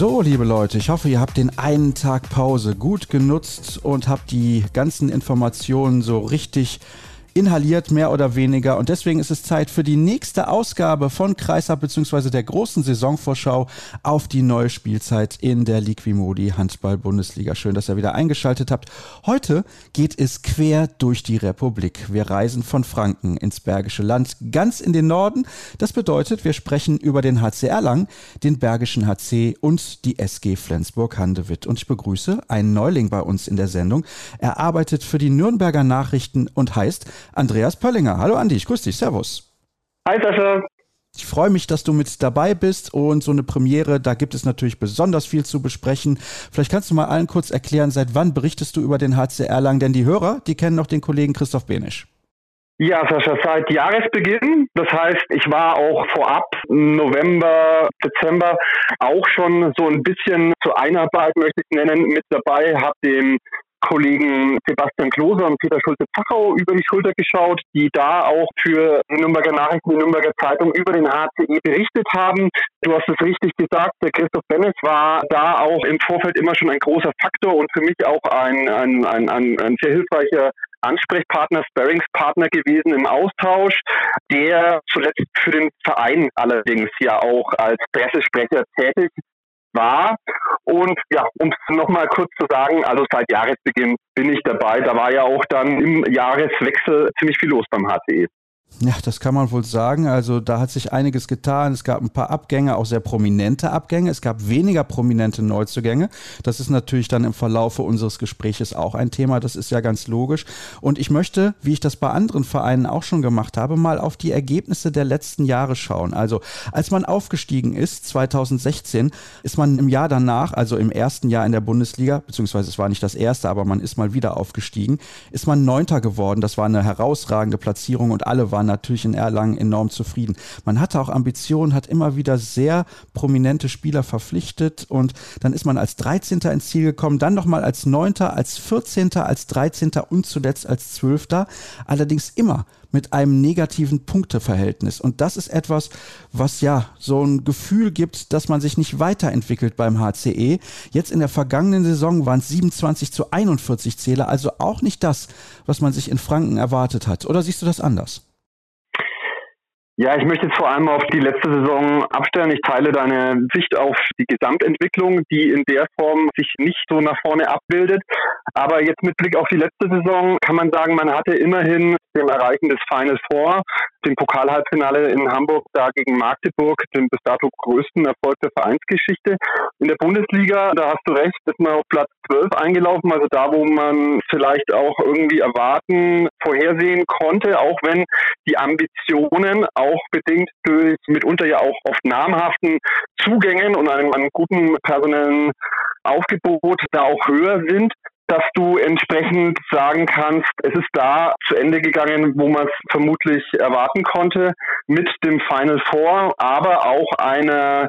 So, liebe Leute, ich hoffe, ihr habt den einen Tag Pause gut genutzt und habt die ganzen Informationen so richtig inhaliert, mehr oder weniger. Und deswegen ist es Zeit für die nächste Ausgabe von Kreisab bzw. der großen Saisonvorschau auf die neue Spielzeit in der Liquimodi Handball-Bundesliga. Schön, dass ihr wieder eingeschaltet habt. Heute geht es quer durch die Republik. Wir reisen von Franken ins Bergische Land, ganz in den Norden. Das bedeutet, wir sprechen über den HC Erlangen, den Bergischen HC und die SG Flensburg-Handewitt. Und ich begrüße einen Neuling bei uns in der Sendung. Er arbeitet für die Nürnberger Nachrichten und heißt Andreas Pöllinger. Hallo Andi, ich grüße dich. Servus. Hi Sascha. Ich freue mich, dass du mit dabei bist und so eine Premiere, da gibt es natürlich besonders viel zu besprechen. Vielleicht kannst du mal allen kurz erklären, seit wann berichtest du über den HC Erlangen? Denn die Hörer, die kennen noch den Kollegen Christoph Benisch. Ja, Sascha, seit Jahresbeginn. Das heißt, ich war auch vorab November, Dezember auch schon so ein bisschen zur Einarbeit, möchte ich nennen, mit dabei, habe den Kollegen Sebastian Klose und Peter Schulze-Zachau über die Schulter geschaut, die da auch für die Nürnberger Nachrichten, die Nürnberger Zeitung über den HCE berichtet haben. Du hast es richtig gesagt, der Christoph Bennis war da auch im Vorfeld immer schon ein großer Faktor und für mich auch ein, ein, ein, ein, ein sehr hilfreicher Ansprechpartner, Sparringspartner gewesen im Austausch, der zuletzt für den Verein allerdings ja auch als Pressesprecher tätig war. Und ja, um es nochmal kurz zu sagen, also seit Jahresbeginn bin ich dabei. Da war ja auch dann im Jahreswechsel ziemlich viel los beim HCE. Ja, das kann man wohl sagen. Also da hat sich einiges getan. Es gab ein paar Abgänge, auch sehr prominente Abgänge. Es gab weniger prominente Neuzugänge. Das ist natürlich dann im Verlaufe unseres Gespräches auch ein Thema. Das ist ja ganz logisch. Und ich möchte, wie ich das bei anderen Vereinen auch schon gemacht habe, mal auf die Ergebnisse der letzten Jahre schauen. Also als man aufgestiegen ist, 2016, ist man im Jahr danach, also im ersten Jahr in der Bundesliga, beziehungsweise es war nicht das erste, aber man ist mal wieder aufgestiegen, ist man Neunter geworden. Das war eine herausragende Platzierung und alle waren waren natürlich in Erlangen enorm zufrieden. Man hatte auch Ambitionen, hat immer wieder sehr prominente Spieler verpflichtet und dann ist man als 13. ins Ziel gekommen, dann nochmal als 9., als 14., als 13. und zuletzt als 12. Allerdings immer mit einem negativen Punkteverhältnis. Und das ist etwas, was ja so ein Gefühl gibt, dass man sich nicht weiterentwickelt beim HCE. Jetzt in der vergangenen Saison waren es 27 zu 41 Zähler, also auch nicht das, was man sich in Franken erwartet hat. Oder siehst du das anders? Ja, ich möchte jetzt vor allem auf die letzte Saison abstellen. Ich teile deine Sicht auf die Gesamtentwicklung, die in der Form sich nicht so nach vorne abbildet. Aber jetzt mit Blick auf die letzte Saison kann man sagen, man hatte immerhin dem Erreichen des Final Four, dem Pokalhalbfinale in Hamburg da gegen Magdeburg, den bis dato größten Erfolg der Vereinsgeschichte. In der Bundesliga, da hast du recht, ist man auf Platz 12 eingelaufen, also da, wo man vielleicht auch irgendwie erwarten, vorhersehen konnte, auch wenn die Ambitionen auch bedingt durch mitunter ja auch oft namhaften Zugängen und einem, einem guten personellen Aufgebot da auch höher sind dass du entsprechend sagen kannst, es ist da zu Ende gegangen, wo man es vermutlich erwarten konnte, mit dem Final Four, aber auch eine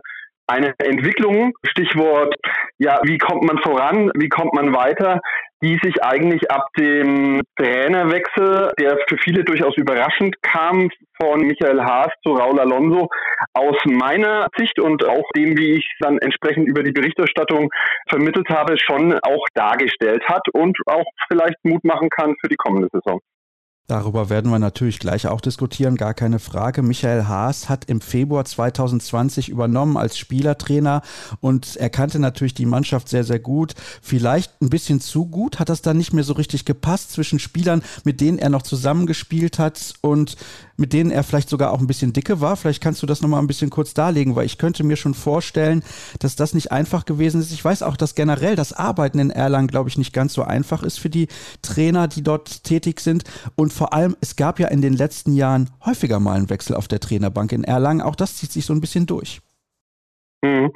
eine Entwicklung, Stichwort, ja, wie kommt man voran, wie kommt man weiter, die sich eigentlich ab dem Trainerwechsel, der für viele durchaus überraschend kam, von Michael Haas zu Raul Alonso, aus meiner Sicht und auch dem, wie ich dann entsprechend über die Berichterstattung vermittelt habe, schon auch dargestellt hat und auch vielleicht Mut machen kann für die kommende Saison. Darüber werden wir natürlich gleich auch diskutieren, gar keine Frage. Michael Haas hat im Februar 2020 übernommen als Spielertrainer und er kannte natürlich die Mannschaft sehr, sehr gut. Vielleicht ein bisschen zu gut, hat das dann nicht mehr so richtig gepasst zwischen Spielern, mit denen er noch zusammengespielt hat und mit denen er vielleicht sogar auch ein bisschen dicke war. Vielleicht kannst du das nochmal ein bisschen kurz darlegen, weil ich könnte mir schon vorstellen, dass das nicht einfach gewesen ist. Ich weiß auch, dass generell das Arbeiten in Erlangen, glaube ich, nicht ganz so einfach ist für die Trainer, die dort tätig sind. Und vor allem, es gab ja in den letzten Jahren häufiger mal einen Wechsel auf der Trainerbank in Erlangen. Auch das zieht sich so ein bisschen durch. Mhm.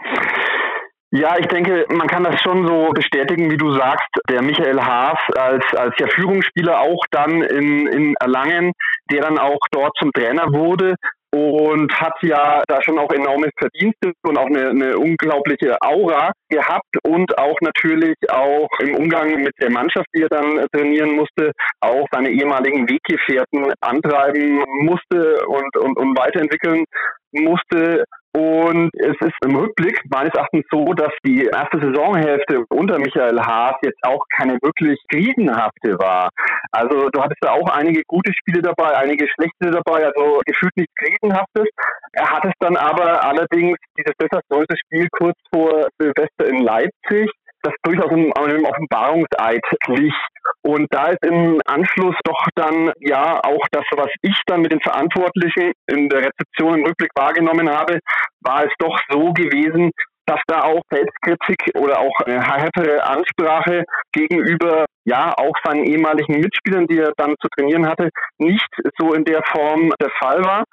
Ja, ich denke, man kann das schon so bestätigen, wie du sagst. Der Michael Haas als, als ja Führungsspieler auch dann in, in Erlangen, der dann auch dort zum Trainer wurde und hat ja da schon auch enorme Verdienste und auch eine, eine unglaubliche Aura gehabt und auch natürlich auch im Umgang mit der Mannschaft, die er dann trainieren musste, auch seine ehemaligen Weggefährten antreiben musste und, und, und weiterentwickeln musste. Und es ist im Rückblick meines Erachtens so, dass die erste Saisonhälfte unter Michael Haas jetzt auch keine wirklich krisenhafte war. Also du hattest da auch einige gute Spiele dabei, einige schlechte dabei, also gefühlt nichts krisenhaftes. Er hat es dann aber allerdings dieses desaströse Spiel kurz vor Silvester in Leipzig das durchaus einem, Offenbarungseid glich. Und da ist im Anschluss doch dann ja auch das, was ich dann mit den Verantwortlichen in der Rezeption im Rückblick wahrgenommen habe, war es doch so gewesen, dass da auch Selbstkritik oder auch eine härtere Ansprache gegenüber ja auch seinen ehemaligen Mitspielern, die er dann zu trainieren hatte, nicht so in der Form der Fall war.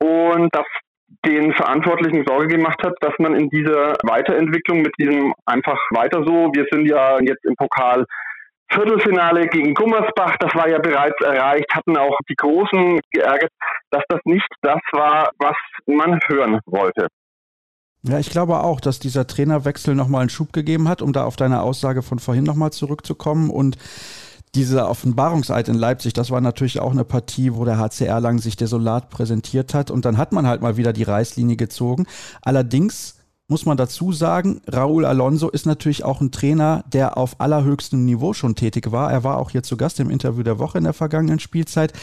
Und das den Verantwortlichen Sorge gemacht hat, dass man in dieser Weiterentwicklung mit diesem einfach weiter so, wir sind ja jetzt im Pokal Viertelfinale gegen Gummersbach, das war ja bereits erreicht, hatten auch die Großen geärgert, dass das nicht das war, was man hören wollte. Ja, ich glaube auch, dass dieser Trainerwechsel nochmal einen Schub gegeben hat, um da auf deine Aussage von vorhin nochmal zurückzukommen und dieser Offenbarungseid in Leipzig, das war natürlich auch eine Partie, wo der HCR lang sich desolat präsentiert hat und dann hat man halt mal wieder die Reißlinie gezogen. Allerdings muss man dazu sagen, Raúl Alonso ist natürlich auch ein Trainer, der auf allerhöchstem Niveau schon tätig war. Er war auch hier zu Gast im Interview der Woche in der vergangenen Spielzeit.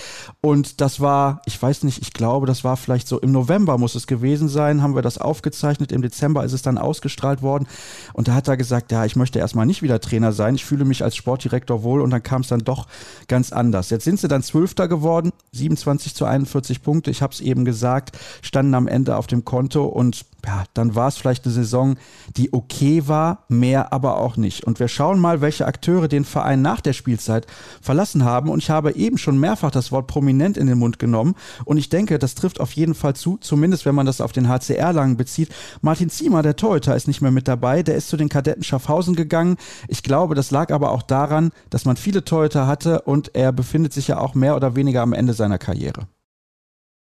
Und das war, ich weiß nicht, ich glaube, das war vielleicht so im November muss es gewesen sein, haben wir das aufgezeichnet. Im Dezember ist es dann ausgestrahlt worden. Und da hat er gesagt, ja, ich möchte erstmal nicht wieder Trainer sein. Ich fühle mich als Sportdirektor wohl. Und dann kam es dann doch ganz anders. Jetzt sind sie dann Zwölfter geworden, 27 zu 41 Punkte. Ich habe es eben gesagt, standen am Ende auf dem Konto und ja, dann war es vielleicht eine Saison, die okay war, mehr aber auch nicht. Und wir schauen mal, welche Akteure den Verein nach der Spielzeit verlassen haben. Und ich habe eben schon mehrfach das Wort prominent in den Mund genommen. Und ich denke, das trifft auf jeden Fall zu, zumindest wenn man das auf den HCR lang bezieht. Martin Ziemer, der Torhüter, ist nicht mehr mit dabei. Der ist zu den Kadetten Schaffhausen gegangen. Ich glaube, das lag aber auch daran, dass man viele Torhüter hatte und er befindet sich ja auch mehr oder weniger am Ende seiner Karriere.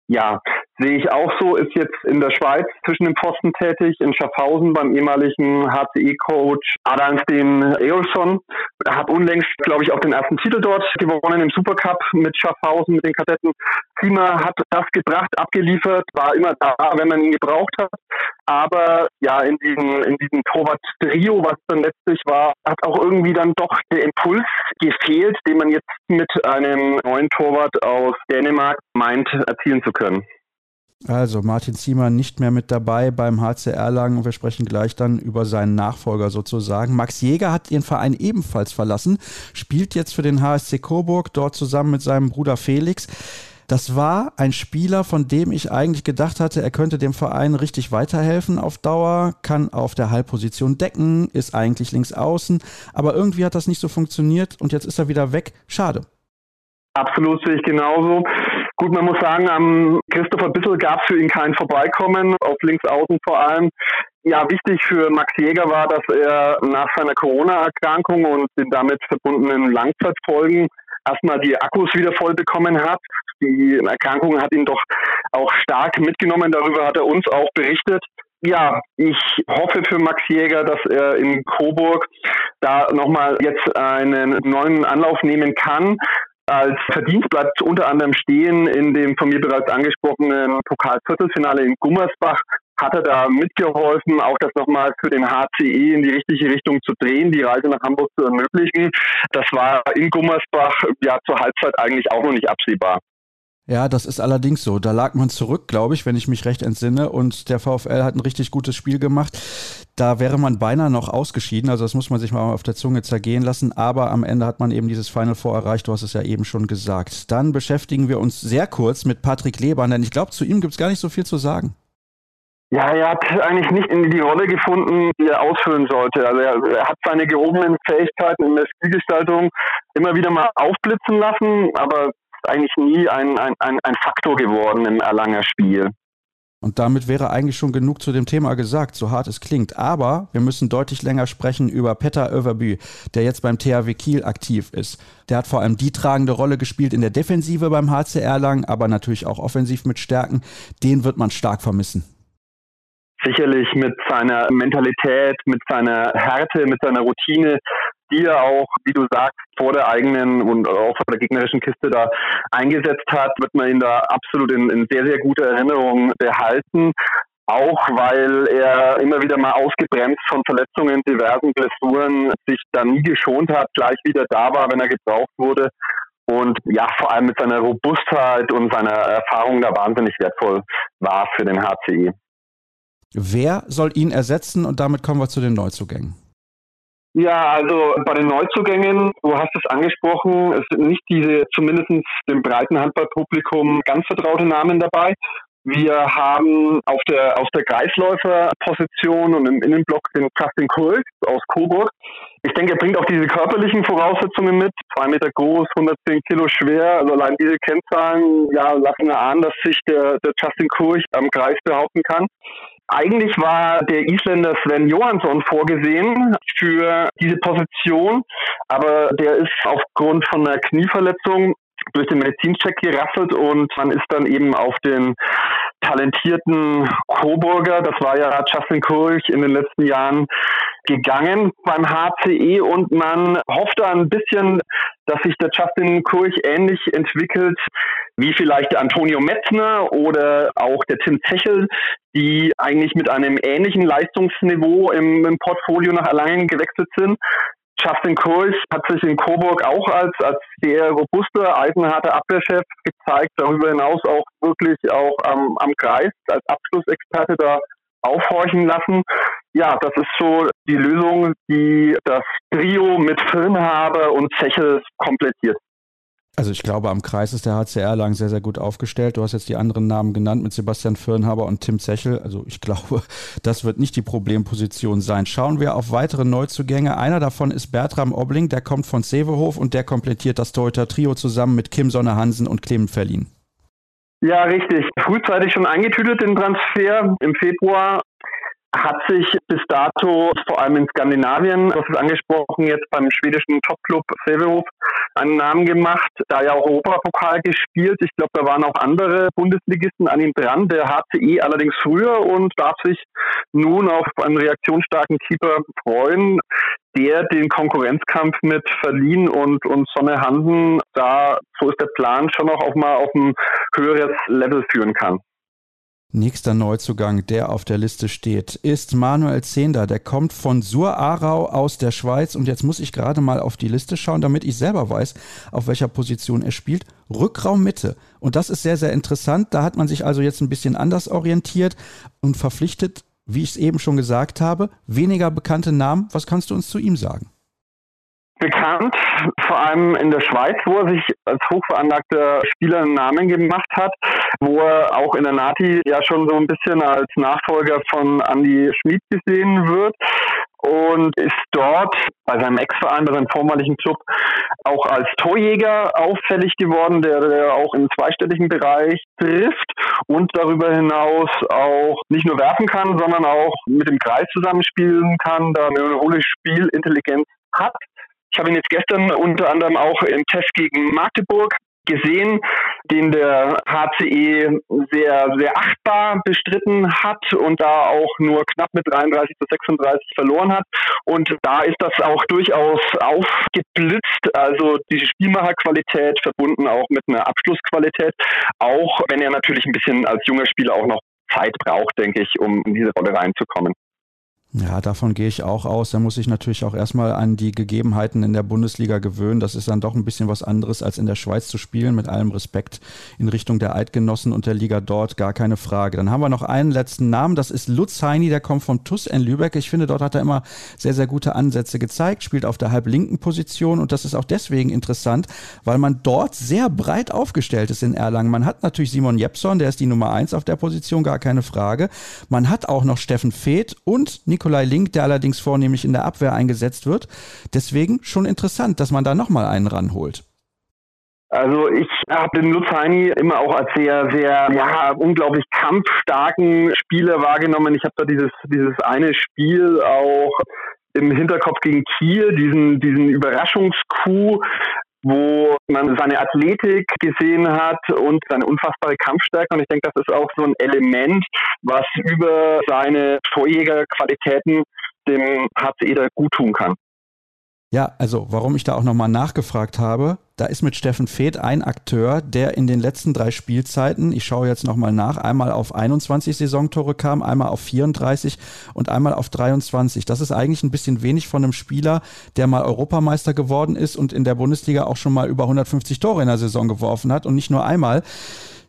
Ja, sehe ich auch so, ist jetzt in der Schweiz zwischen den Pfosten tätig, in Schaffhausen beim ehemaligen HCE-Coach Adalstein Eolson. Er hat unlängst, glaube ich, auch den ersten Titel dort gewonnen im Supercup mit Schaffhausen, mit den Kadetten. Klima hat das gebracht, abgeliefert, war immer da, wenn man ihn gebraucht hat. Aber ja, in diesem, in diesem Torwart-Trio, was dann letztlich war, hat auch irgendwie dann doch der Impuls gefehlt, den man jetzt mit einem neuen Torwart aus Dänemark meint, erzielen zu können. Also Martin Ziemer nicht mehr mit dabei beim HCR Lang. Wir sprechen gleich dann über seinen Nachfolger sozusagen. Max Jäger hat den Verein ebenfalls verlassen, spielt jetzt für den HSC Coburg dort zusammen mit seinem Bruder Felix. Das war ein Spieler, von dem ich eigentlich gedacht hatte, er könnte dem Verein richtig weiterhelfen auf Dauer, kann auf der Halbposition decken, ist eigentlich links außen, aber irgendwie hat das nicht so funktioniert und jetzt ist er wieder weg. Schade. Absolut sehe ich genauso. Gut, man muss sagen, am Christopher Bissel gab es für ihn kein Vorbeikommen, auf links außen vor allem. Ja, wichtig für Max Jäger war, dass er nach seiner Corona-Erkrankung und den damit verbundenen Langzeitfolgen erstmal die Akkus wieder voll bekommen hat. Die Erkrankung hat ihn doch auch stark mitgenommen. Darüber hat er uns auch berichtet. Ja, ich hoffe für Max Jäger, dass er in Coburg da nochmal jetzt einen neuen Anlauf nehmen kann. Als Verdienst bleibt unter anderem stehen in dem von mir bereits angesprochenen Pokalviertelfinale in Gummersbach. Hat er da mitgeholfen, auch das nochmal für den HCE in die richtige Richtung zu drehen, die Reise nach Hamburg zu ermöglichen. Das war in Gummersbach ja zur Halbzeit eigentlich auch noch nicht absehbar. Ja, das ist allerdings so. Da lag man zurück, glaube ich, wenn ich mich recht entsinne. Und der VfL hat ein richtig gutes Spiel gemacht. Da wäre man beinahe noch ausgeschieden. Also das muss man sich mal auf der Zunge zergehen lassen. Aber am Ende hat man eben dieses Final Four erreicht. Du hast es ja eben schon gesagt. Dann beschäftigen wir uns sehr kurz mit Patrick Lebern, denn ich glaube, zu ihm gibt es gar nicht so viel zu sagen. Ja, er hat eigentlich nicht in die Rolle gefunden, die er ausfüllen sollte. Also er, er, hat seine gehobenen Fähigkeiten in der Spielgestaltung immer wieder mal aufblitzen lassen, aber eigentlich nie ein, ein, ein, ein Faktor geworden im Erlanger Spiel. Und damit wäre eigentlich schon genug zu dem Thema gesagt, so hart es klingt. Aber wir müssen deutlich länger sprechen über Petter Överbü, der jetzt beim THW Kiel aktiv ist. Der hat vor allem die tragende Rolle gespielt in der Defensive beim HCR Lang, aber natürlich auch offensiv mit Stärken. Den wird man stark vermissen sicherlich mit seiner Mentalität, mit seiner Härte, mit seiner Routine, die er auch, wie du sagst, vor der eigenen und auch vor der gegnerischen Kiste da eingesetzt hat, wird man ihn da absolut in, in sehr, sehr guter Erinnerung behalten. Auch weil er immer wieder mal ausgebremst von Verletzungen, diversen Blessuren, sich da nie geschont hat, gleich wieder da war, wenn er gebraucht wurde. Und ja, vor allem mit seiner Robustheit und seiner Erfahrung da wahnsinnig wertvoll war für den HCI. Wer soll ihn ersetzen? Und damit kommen wir zu den Neuzugängen. Ja, also bei den Neuzugängen, du hast es angesprochen, es sind nicht diese, zumindest dem breiten Handballpublikum, ganz vertraute Namen dabei. Wir haben auf der, auf der Kreisläuferposition und im Innenblock den Justin Kulk aus Coburg. Ich denke, er bringt auch diese körperlichen Voraussetzungen mit. Zwei Meter groß, 110 Kilo schwer. Also allein diese Kennzahlen, ja, lassen erahnen, dass sich der, der Justin Kurch am Kreis behaupten kann. Eigentlich war der Isländer Sven Johansson vorgesehen für diese Position, aber der ist aufgrund von einer Knieverletzung durch den Medizincheck gerasselt und man ist dann eben auf den talentierten Coburger, das war ja Justin Kurch in den letzten Jahren, gegangen beim HCE und man hofft da ein bisschen, dass sich der Justin Kurch ähnlich entwickelt wie vielleicht der Antonio Metzner oder auch der Tim Zechel, die eigentlich mit einem ähnlichen Leistungsniveau im, im Portfolio nach Erlangen gewechselt sind. Justin Kurch hat sich in Coburg auch als, als sehr robuster, eisenharter Abwehrchef gezeigt, darüber hinaus auch wirklich auch am, am Kreis als Abschlussexperte da aufhorchen lassen. Ja, das ist so die Lösung, die das Trio mit Filmhaber und Zechel komplettiert. Also ich glaube, am Kreis ist der HCR lang sehr, sehr gut aufgestellt. Du hast jetzt die anderen Namen genannt mit Sebastian Firnhaber und Tim Zechel. Also ich glaube, das wird nicht die Problemposition sein. Schauen wir auf weitere Neuzugänge. Einer davon ist Bertram Obling, der kommt von Sevehof und der komplettiert das Torhüter-Trio zusammen mit Kim Sonne Hansen und Clement Verlin. Ja, richtig. Frühzeitig schon eingetütet den Transfer. Im Februar hat sich bis dato vor allem in Skandinavien, das ist angesprochen, jetzt beim schwedischen Topclub Sevehof einen Namen gemacht, da ja auch Europapokal gespielt. Ich glaube, da waren auch andere Bundesligisten an ihm dran, der HCE allerdings früher und darf sich nun auf einen reaktionsstarken Keeper freuen, der den Konkurrenzkampf mit Verlien und, und Sonne Hansen da, so ist der Plan, schon auch auf mal auf ein höheres Level führen kann. Nächster Neuzugang, der auf der Liste steht, ist Manuel Zehnder. Der kommt von Sur-Arau aus der Schweiz. Und jetzt muss ich gerade mal auf die Liste schauen, damit ich selber weiß, auf welcher Position er spielt. Rückraum Mitte. Und das ist sehr, sehr interessant. Da hat man sich also jetzt ein bisschen anders orientiert und verpflichtet, wie ich es eben schon gesagt habe, weniger bekannte Namen. Was kannst du uns zu ihm sagen? Bekannt, vor allem in der Schweiz, wo er sich als hochveranlagter Spieler einen Namen gemacht hat, wo er auch in der Nati ja schon so ein bisschen als Nachfolger von Andy Schmid gesehen wird und ist dort bei seinem Ex-Verein, bei seinem vormaligen Club auch als Torjäger auffällig geworden, der, der auch im zweistelligen Bereich trifft und darüber hinaus auch nicht nur werfen kann, sondern auch mit dem Kreis zusammenspielen kann, da eine hohe Spielintelligenz hat. Ich habe ihn jetzt gestern unter anderem auch im Test gegen Magdeburg gesehen, den der HCE sehr, sehr achtbar bestritten hat und da auch nur knapp mit 33 zu 36 verloren hat. Und da ist das auch durchaus aufgeblitzt, also diese Spielmacherqualität verbunden auch mit einer Abschlussqualität, auch wenn er natürlich ein bisschen als junger Spieler auch noch Zeit braucht, denke ich, um in diese Rolle reinzukommen. Ja, davon gehe ich auch aus. Da muss ich natürlich auch erstmal an die Gegebenheiten in der Bundesliga gewöhnen. Das ist dann doch ein bisschen was anderes, als in der Schweiz zu spielen, mit allem Respekt in Richtung der Eidgenossen und der Liga dort, gar keine Frage. Dann haben wir noch einen letzten Namen, das ist Lutz Heini, der kommt vom TUS in Lübeck. Ich finde, dort hat er immer sehr, sehr gute Ansätze gezeigt, spielt auf der halblinken Position und das ist auch deswegen interessant, weil man dort sehr breit aufgestellt ist in Erlangen. Man hat natürlich Simon Jepson, der ist die Nummer eins auf der Position, gar keine Frage. Man hat auch noch Steffen Feeth und Nico Nikolai Link, der allerdings vornehmlich in der Abwehr eingesetzt wird. Deswegen schon interessant, dass man da nochmal einen ranholt. Also ich habe den Luzani immer auch als sehr, sehr, ja, unglaublich kampfstarken Spieler wahrgenommen. Ich habe da dieses, dieses eine Spiel auch im Hinterkopf gegen Kiel, diesen, diesen Überraschungskuh, wo man seine Athletik gesehen hat und seine unfassbare Kampfstärke. Und ich denke, das ist auch so ein Element, was über seine Torjägerqualitäten dem HCE da gut tun kann. Ja, also warum ich da auch nochmal nachgefragt habe, da ist mit Steffen Feeth ein Akteur, der in den letzten drei Spielzeiten, ich schaue jetzt nochmal nach, einmal auf 21 Saisontore kam, einmal auf 34 und einmal auf 23. Das ist eigentlich ein bisschen wenig von einem Spieler, der mal Europameister geworden ist und in der Bundesliga auch schon mal über 150 Tore in der Saison geworfen hat und nicht nur einmal.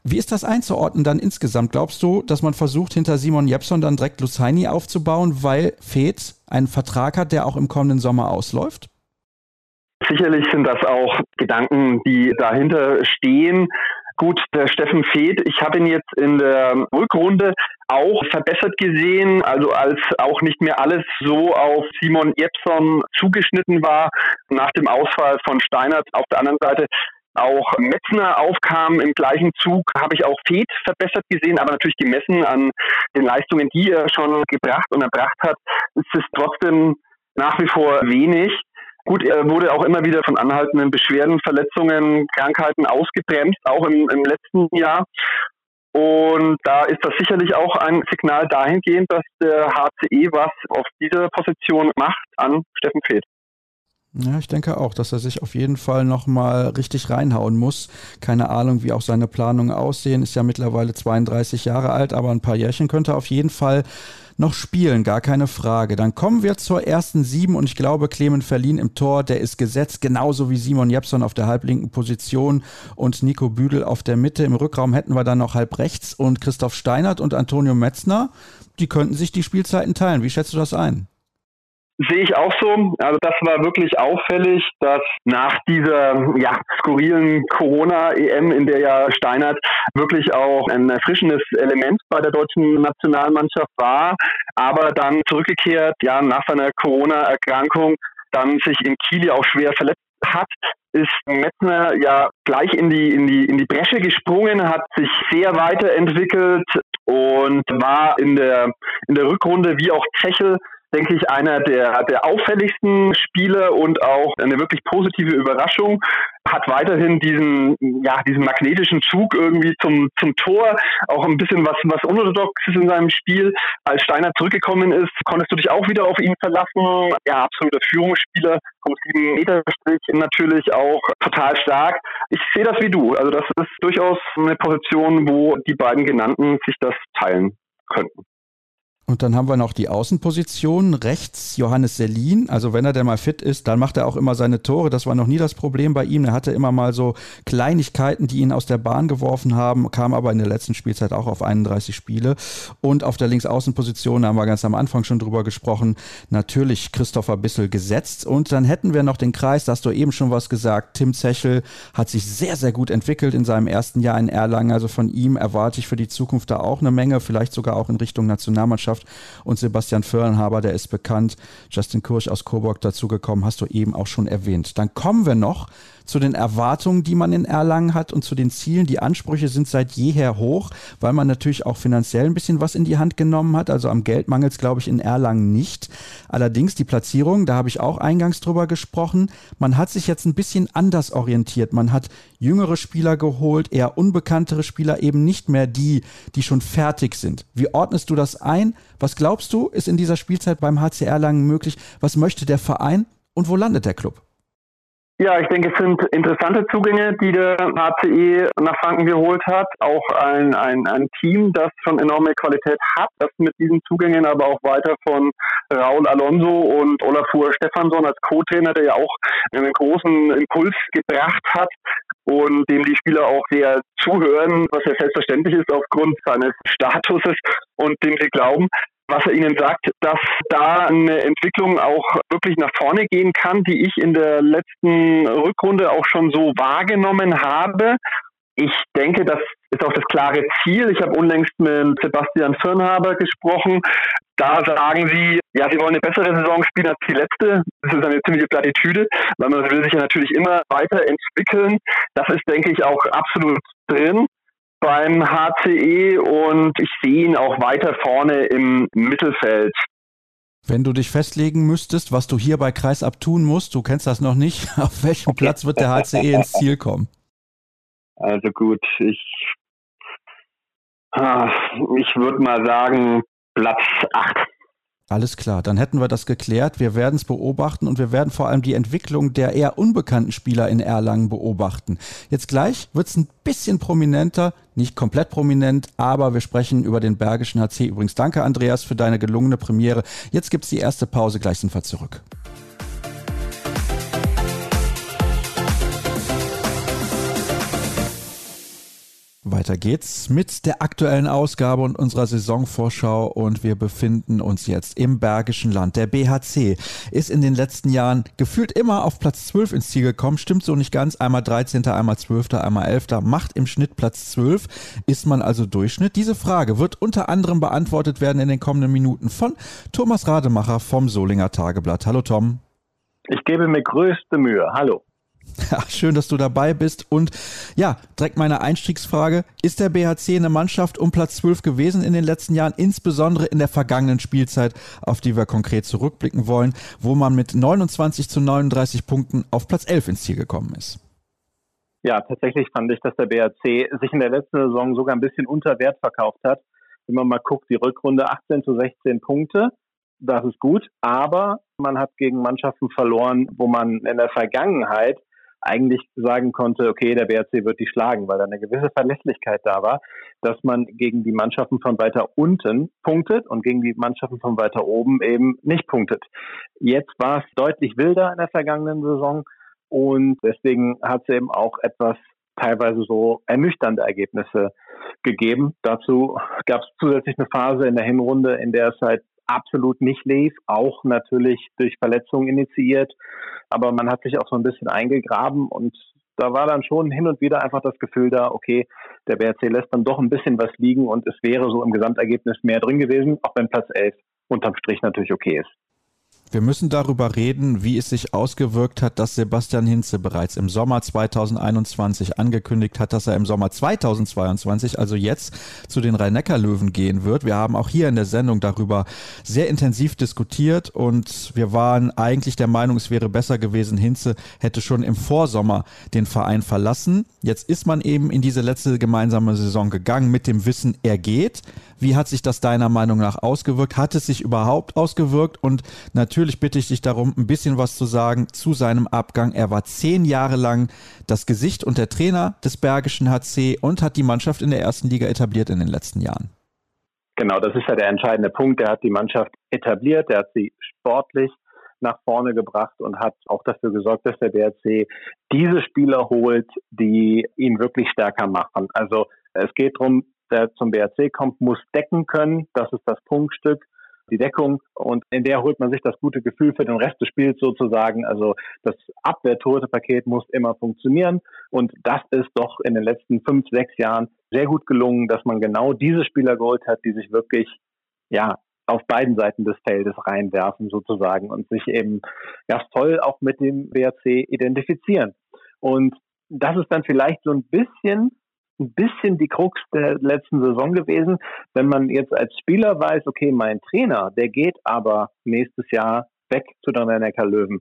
Wie ist das einzuordnen dann insgesamt? Glaubst du, dass man versucht, hinter Simon Jepson dann direkt Lusaini aufzubauen, weil Feeth einen Vertrag hat, der auch im kommenden Sommer ausläuft? Sicherlich sind das auch Gedanken, die dahinter stehen. Gut, der Steffen Feeth, ich habe ihn jetzt in der Rückrunde auch verbessert gesehen, also als auch nicht mehr alles so auf Simon Jepson zugeschnitten war nach dem Ausfall von Steinert. Auf der anderen Seite auch Metzner aufkam im gleichen Zug, habe ich auch Feeth verbessert gesehen, aber natürlich gemessen an den Leistungen, die er schon gebracht und erbracht hat, ist es trotzdem nach wie vor wenig. Gut, er wurde auch immer wieder von anhaltenden Beschwerden, Verletzungen, Krankheiten ausgebremst, auch im, im letzten Jahr. Und da ist das sicherlich auch ein Signal dahingehend, dass der HCE was auf dieser Position macht an Steffen Feeth. Ja, ich denke auch, dass er sich auf jeden Fall nochmal richtig reinhauen muss. Keine Ahnung, wie auch seine Planungen aussehen. Ist ja mittlerweile 32 Jahre alt, aber ein paar Jährchen könnte er auf jeden Fall noch spielen, gar keine Frage. Dann kommen wir zur ersten sieben und ich glaube, Clement Verlin im Tor, der ist gesetzt, genauso wie Simon Jepson auf der halblinken Position und Nico Büdel auf der Mitte. Im Rückraum hätten wir dann noch halb rechts und Christoph Steinert und Antonio Metzner. Die könnten sich die Spielzeiten teilen. Wie schätzt du das ein? Sehe ich auch so. Also das war wirklich auffällig, dass nach dieser ja, skurrilen Corona-EM, in der ja Steinert wirklich auch ein erfrischendes Element bei der deutschen Nationalmannschaft war, aber dann zurückgekehrt, ja, nach seiner Corona-Erkrankung, dann sich in Kiel auch schwer verletzt hat, ist Metzner ja gleich in die, in die, in die Bresche gesprungen, hat sich sehr weiterentwickelt und war in der, in der Rückrunde wie auch Zechel denke ich, einer der, der auffälligsten Spieler und auch eine wirklich positive Überraschung. Hat weiterhin diesen, ja, diesen magnetischen Zug irgendwie zum, zum Tor, auch ein bisschen was, was unorthodoxes in seinem Spiel. Als Steiner zurückgekommen ist, konntest du dich auch wieder auf ihn verlassen. Ja, absoluter Führungsspieler, vom 7 Meter Strich natürlich auch total stark. Ich sehe das wie du. Also das ist durchaus eine Position, wo die beiden genannten sich das teilen könnten. Und dann haben wir noch die Außenposition. Rechts Johannes Selin. Also wenn er denn mal fit ist, dann macht er auch immer seine Tore. Das war noch nie das Problem bei ihm. Er hatte immer mal so Kleinigkeiten, die ihn aus der Bahn geworfen haben, kam aber in der letzten Spielzeit auch auf 31 Spiele. Und auf der Linksaußenposition, haben wir ganz am Anfang schon drüber gesprochen, natürlich Christopher Bissel gesetzt. Und dann hätten wir noch den Kreis, da hast du eben schon was gesagt. Tim Zechel hat sich sehr, sehr gut entwickelt in seinem ersten Jahr in Erlangen. Also von ihm erwarte ich für die Zukunft da auch eine Menge, vielleicht sogar auch in Richtung Nationalmannschaft. Mannschaft. Und Sebastian Förlenhaber, der ist bekannt. Justin Kursch aus Coburg dazugekommen, hast du eben auch schon erwähnt. Dann kommen wir noch zu den Erwartungen, die man in Erlangen hat und zu den Zielen. Die Ansprüche sind seit jeher hoch, weil man natürlich auch finanziell ein bisschen was in die Hand genommen hat. Also am Geld mangelt es, glaube ich, in Erlangen nicht. Allerdings die Platzierung, da habe ich auch eingangs drüber gesprochen. Man hat sich jetzt ein bisschen anders orientiert. Man hat jüngere Spieler geholt, eher unbekanntere Spieler, eben nicht mehr die, die schon fertig sind. Wie ordnest du das ein? Was glaubst du, ist in dieser Spielzeit beim HC Erlangen möglich? Was möchte der Verein und wo landet der Club? Ja, ich denke, es sind interessante Zugänge, die der HCE nach Franken geholt hat. Auch ein, ein, ein Team, das schon enorme Qualität hat, das mit diesen Zugängen aber auch weiter von Raul Alonso und Olafur Stefansson als Co-Trainer, der ja auch einen großen Impuls gebracht hat und dem die Spieler auch sehr zuhören, was ja selbstverständlich ist aufgrund seines Statuses und dem sie glauben was er Ihnen sagt, dass da eine Entwicklung auch wirklich nach vorne gehen kann, die ich in der letzten Rückrunde auch schon so wahrgenommen habe. Ich denke, das ist auch das klare Ziel. Ich habe unlängst mit Sebastian Firnhaber gesprochen. Da sagen sie, ja, sie wollen eine bessere Saison spielen als die letzte. Das ist eine ziemliche Plattitüde, weil man will sich ja natürlich immer weiterentwickeln. Das ist, denke ich, auch absolut drin beim HCE und ich sehe ihn auch weiter vorne im Mittelfeld. Wenn du dich festlegen müsstest, was du hier bei Kreisab tun musst, du kennst das noch nicht, auf welchem Platz wird der HCE ins Ziel kommen? Also gut, ich, ah, ich würde mal sagen Platz 8. Alles klar, dann hätten wir das geklärt. Wir werden es beobachten und wir werden vor allem die Entwicklung der eher unbekannten Spieler in Erlangen beobachten. Jetzt gleich wird es ein bisschen prominenter, nicht komplett prominent, aber wir sprechen über den Bergischen HC. Übrigens danke Andreas für deine gelungene Premiere. Jetzt gibt es die erste Pause, gleich sind wir zurück. Weiter geht's mit der aktuellen Ausgabe und unserer Saisonvorschau und wir befinden uns jetzt im Bergischen Land. Der BHC ist in den letzten Jahren gefühlt immer auf Platz 12 ins Ziel gekommen. Stimmt so nicht ganz. Einmal 13., einmal 12., einmal 11. Macht im Schnitt Platz 12. Ist man also Durchschnitt? Diese Frage wird unter anderem beantwortet werden in den kommenden Minuten von Thomas Rademacher vom Solinger Tageblatt. Hallo Tom. Ich gebe mir größte Mühe. Hallo. Schön, dass du dabei bist. Und ja, direkt meine Einstiegsfrage. Ist der BHC eine Mannschaft um Platz 12 gewesen in den letzten Jahren, insbesondere in der vergangenen Spielzeit, auf die wir konkret zurückblicken wollen, wo man mit 29 zu 39 Punkten auf Platz 11 ins Ziel gekommen ist? Ja, tatsächlich fand ich, dass der BHC sich in der letzten Saison sogar ein bisschen unter Wert verkauft hat. Wenn man mal guckt, die Rückrunde 18 zu 16 Punkte, das ist gut, aber man hat gegen Mannschaften verloren, wo man in der Vergangenheit eigentlich sagen konnte, okay, der BRC wird die schlagen, weil da eine gewisse Verlässlichkeit da war, dass man gegen die Mannschaften von weiter unten punktet und gegen die Mannschaften von weiter oben eben nicht punktet. Jetzt war es deutlich wilder in der vergangenen Saison und deswegen hat es eben auch etwas teilweise so ernüchternde Ergebnisse gegeben. Dazu gab es zusätzlich eine Phase in der Hinrunde, in der es halt absolut nicht lief, auch natürlich durch Verletzungen initiiert. Aber man hat sich auch so ein bisschen eingegraben und da war dann schon hin und wieder einfach das Gefühl da, okay, der BRC lässt dann doch ein bisschen was liegen und es wäre so im Gesamtergebnis mehr drin gewesen, auch wenn Platz 11 unterm Strich natürlich okay ist. Wir müssen darüber reden, wie es sich ausgewirkt hat, dass Sebastian Hinze bereits im Sommer 2021 angekündigt hat, dass er im Sommer 2022, also jetzt, zu den Rhein-Neckar-Löwen gehen wird. Wir haben auch hier in der Sendung darüber sehr intensiv diskutiert und wir waren eigentlich der Meinung, es wäre besser gewesen, Hinze hätte schon im Vorsommer den Verein verlassen. Jetzt ist man eben in diese letzte gemeinsame Saison gegangen mit dem Wissen, er geht. Wie hat sich das deiner Meinung nach ausgewirkt? Hat es sich überhaupt ausgewirkt? Und natürlich bitte ich dich darum, ein bisschen was zu sagen zu seinem Abgang. Er war zehn Jahre lang das Gesicht und der Trainer des Bergischen HC und hat die Mannschaft in der ersten Liga etabliert in den letzten Jahren. Genau, das ist ja der entscheidende Punkt. Er hat die Mannschaft etabliert, er hat sie sportlich nach vorne gebracht und hat auch dafür gesorgt, dass der BRC diese Spieler holt, die ihn wirklich stärker machen. Also es geht darum, der zum BRC kommt, muss decken können. Das ist das Punktstück, die Deckung. Und in der holt man sich das gute Gefühl für den Rest des Spiels sozusagen. Also das Abwehrtorte-Paket muss immer funktionieren. Und das ist doch in den letzten fünf, sechs Jahren sehr gut gelungen, dass man genau diese Spieler geholt hat, die sich wirklich, ja, auf beiden Seiten des Feldes reinwerfen sozusagen und sich eben ganz toll auch mit dem BRC identifizieren. Und das ist dann vielleicht so ein bisschen ein bisschen die Krux der letzten Saison gewesen, wenn man jetzt als Spieler weiß, okay, mein Trainer, der geht aber nächstes Jahr weg zu den Neckar Löwen.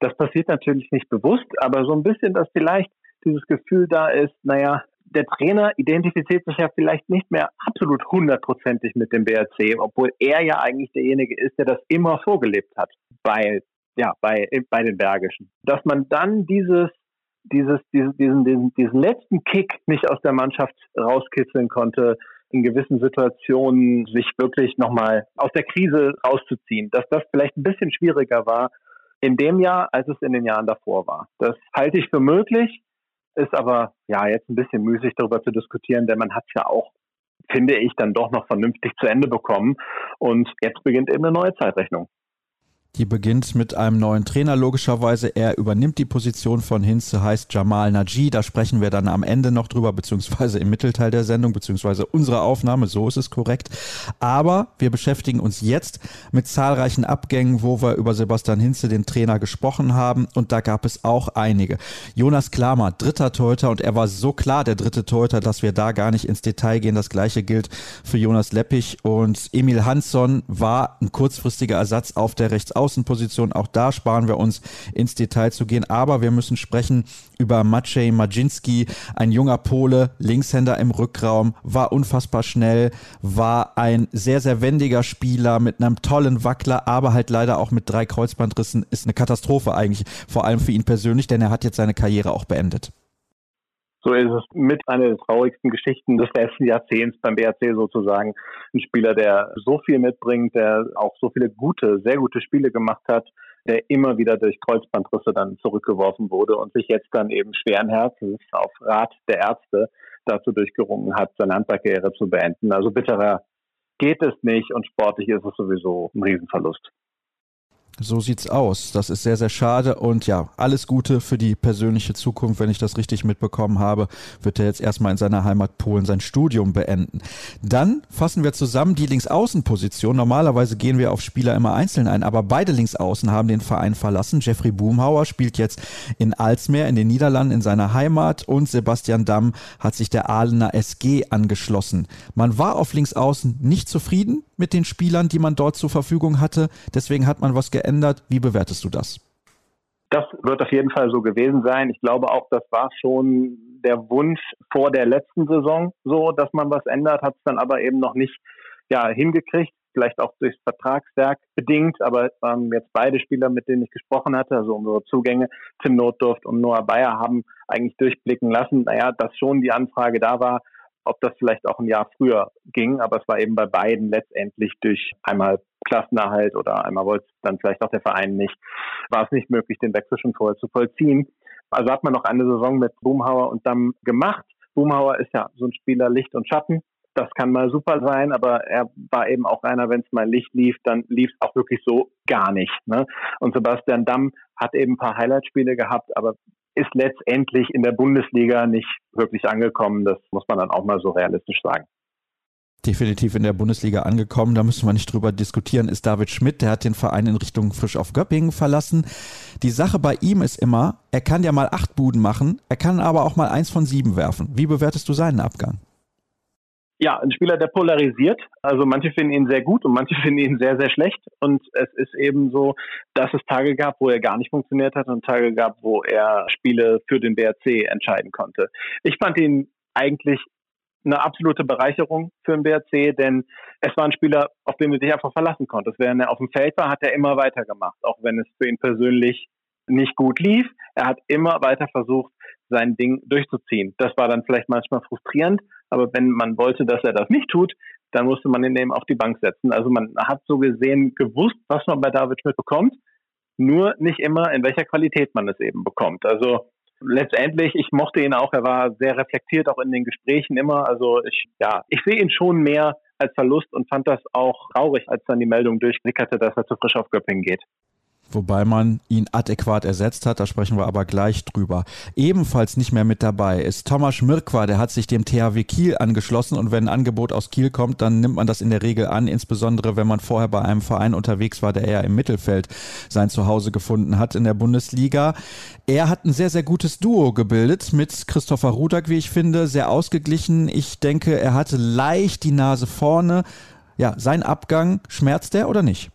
Das passiert natürlich nicht bewusst, aber so ein bisschen, dass vielleicht dieses Gefühl da ist, naja, der Trainer identifiziert sich ja vielleicht nicht mehr absolut hundertprozentig mit dem BRC, obwohl er ja eigentlich derjenige ist, der das immer vorgelebt hat bei, ja, bei, bei den Bergischen. Dass man dann dieses dieses, diesen, diesen, diesen, letzten Kick nicht aus der Mannschaft rauskitzeln konnte, in gewissen Situationen sich wirklich nochmal aus der Krise rauszuziehen. Dass das vielleicht ein bisschen schwieriger war in dem Jahr, als es in den Jahren davor war. Das halte ich für möglich, ist aber ja jetzt ein bisschen müßig darüber zu diskutieren, denn man hat es ja auch, finde ich, dann doch noch vernünftig zu Ende bekommen. Und jetzt beginnt eben eine neue Zeitrechnung. Die beginnt mit einem neuen Trainer logischerweise. Er übernimmt die Position von Hinze, heißt Jamal Naji. Da sprechen wir dann am Ende noch drüber, beziehungsweise im Mittelteil der Sendung, beziehungsweise unserer Aufnahme. So ist es korrekt. Aber wir beschäftigen uns jetzt mit zahlreichen Abgängen, wo wir über Sebastian Hinze, den Trainer, gesprochen haben. Und da gab es auch einige. Jonas Klamer, dritter Torhüter. Und er war so klar der dritte Torhüter, dass wir da gar nicht ins Detail gehen. Das gleiche gilt für Jonas Leppich. Und Emil Hansson war ein kurzfristiger Ersatz auf der Rechtsaußen. Außenposition. Auch da sparen wir uns ins Detail zu gehen. Aber wir müssen sprechen über Maciej Majinski, ein junger Pole, Linkshänder im Rückraum, war unfassbar schnell, war ein sehr, sehr wendiger Spieler mit einem tollen Wackler, aber halt leider auch mit drei Kreuzbandrissen. Ist eine Katastrophe eigentlich, vor allem für ihn persönlich, denn er hat jetzt seine Karriere auch beendet. So ist es mit einer der traurigsten Geschichten des letzten Jahrzehnts beim BRC sozusagen. Ein Spieler, der so viel mitbringt, der auch so viele gute, sehr gute Spiele gemacht hat, der immer wieder durch Kreuzbandrisse dann zurückgeworfen wurde und sich jetzt dann eben schweren Herzens auf Rat der Ärzte dazu durchgerungen hat, seine Handballkarriere zu beenden. Also bitterer geht es nicht und sportlich ist es sowieso ein Riesenverlust. So sieht's aus. Das ist sehr, sehr schade. Und ja, alles Gute für die persönliche Zukunft. Wenn ich das richtig mitbekommen habe, wird er jetzt erstmal in seiner Heimat Polen sein Studium beenden. Dann fassen wir zusammen die Linksaußenposition. Normalerweise gehen wir auf Spieler immer einzeln ein, aber beide Linksaußen haben den Verein verlassen. Jeffrey Boomhauer spielt jetzt in Alsmeer in den Niederlanden in seiner Heimat und Sebastian Damm hat sich der Ahlener SG angeschlossen. Man war auf Linksaußen nicht zufrieden mit den Spielern, die man dort zur Verfügung hatte. Deswegen hat man was geändert. Wie bewertest du das? Das wird auf jeden Fall so gewesen sein. Ich glaube auch, das war schon der Wunsch vor der letzten Saison so, dass man was ändert, hat es dann aber eben noch nicht ja, hingekriegt. Vielleicht auch durchs Vertragswerk bedingt, aber ähm, jetzt beide Spieler, mit denen ich gesprochen hatte, also unsere Zugänge, Tim Notdurft und Noah Bayer, haben eigentlich durchblicken lassen, naja, dass schon die Anfrage da war, ob das vielleicht auch ein Jahr früher ging, aber es war eben bei beiden letztendlich durch einmal Klassenerhalt oder einmal wollte dann vielleicht auch der Verein nicht, war es nicht möglich, den Wechsel schon vorher zu vollziehen. Also hat man noch eine Saison mit Boomhauer und Damm gemacht. Boomhauer ist ja so ein Spieler Licht und Schatten. Das kann mal super sein, aber er war eben auch einer, wenn es mal Licht lief, dann lief es auch wirklich so gar nicht. Ne? Und Sebastian Damm hat eben ein paar Highlight-Spiele gehabt, aber ist letztendlich in der Bundesliga nicht wirklich angekommen. Das muss man dann auch mal so realistisch sagen definitiv in der Bundesliga angekommen. Da müssen wir nicht drüber diskutieren, ist David Schmidt. Der hat den Verein in Richtung Frisch auf Göppingen verlassen. Die Sache bei ihm ist immer, er kann ja mal acht Buden machen, er kann aber auch mal eins von sieben werfen. Wie bewertest du seinen Abgang? Ja, ein Spieler, der polarisiert. Also manche finden ihn sehr gut und manche finden ihn sehr, sehr schlecht. Und es ist eben so, dass es Tage gab, wo er gar nicht funktioniert hat und Tage gab, wo er Spiele für den BRC entscheiden konnte. Ich fand ihn eigentlich eine absolute Bereicherung für den BRC, denn es war ein Spieler, auf den du dich einfach verlassen konntest. Wenn er auf dem Feld war, hat er immer weitergemacht, auch wenn es für ihn persönlich nicht gut lief. Er hat immer weiter versucht, sein Ding durchzuziehen. Das war dann vielleicht manchmal frustrierend, aber wenn man wollte, dass er das nicht tut, dann musste man ihn eben auf die Bank setzen. Also man hat so gesehen gewusst, was man bei David Schmidt bekommt, nur nicht immer, in welcher Qualität man es eben bekommt. Also letztendlich, ich mochte ihn auch, er war sehr reflektiert auch in den Gesprächen immer. Also ich, ja, ich sehe ihn schon mehr als Verlust und fand das auch traurig, als dann die Meldung durchblickerte, dass er zu frisch auf Göppingen geht wobei man ihn adäquat ersetzt hat, da sprechen wir aber gleich drüber. Ebenfalls nicht mehr mit dabei ist Thomas Mirkwa, der hat sich dem THW Kiel angeschlossen und wenn ein Angebot aus Kiel kommt, dann nimmt man das in der Regel an, insbesondere wenn man vorher bei einem Verein unterwegs war, der eher im Mittelfeld sein Zuhause gefunden hat in der Bundesliga. Er hat ein sehr, sehr gutes Duo gebildet mit Christopher Rudak, wie ich finde, sehr ausgeglichen. Ich denke, er hatte leicht die Nase vorne. Ja, sein Abgang, schmerzt er oder nicht?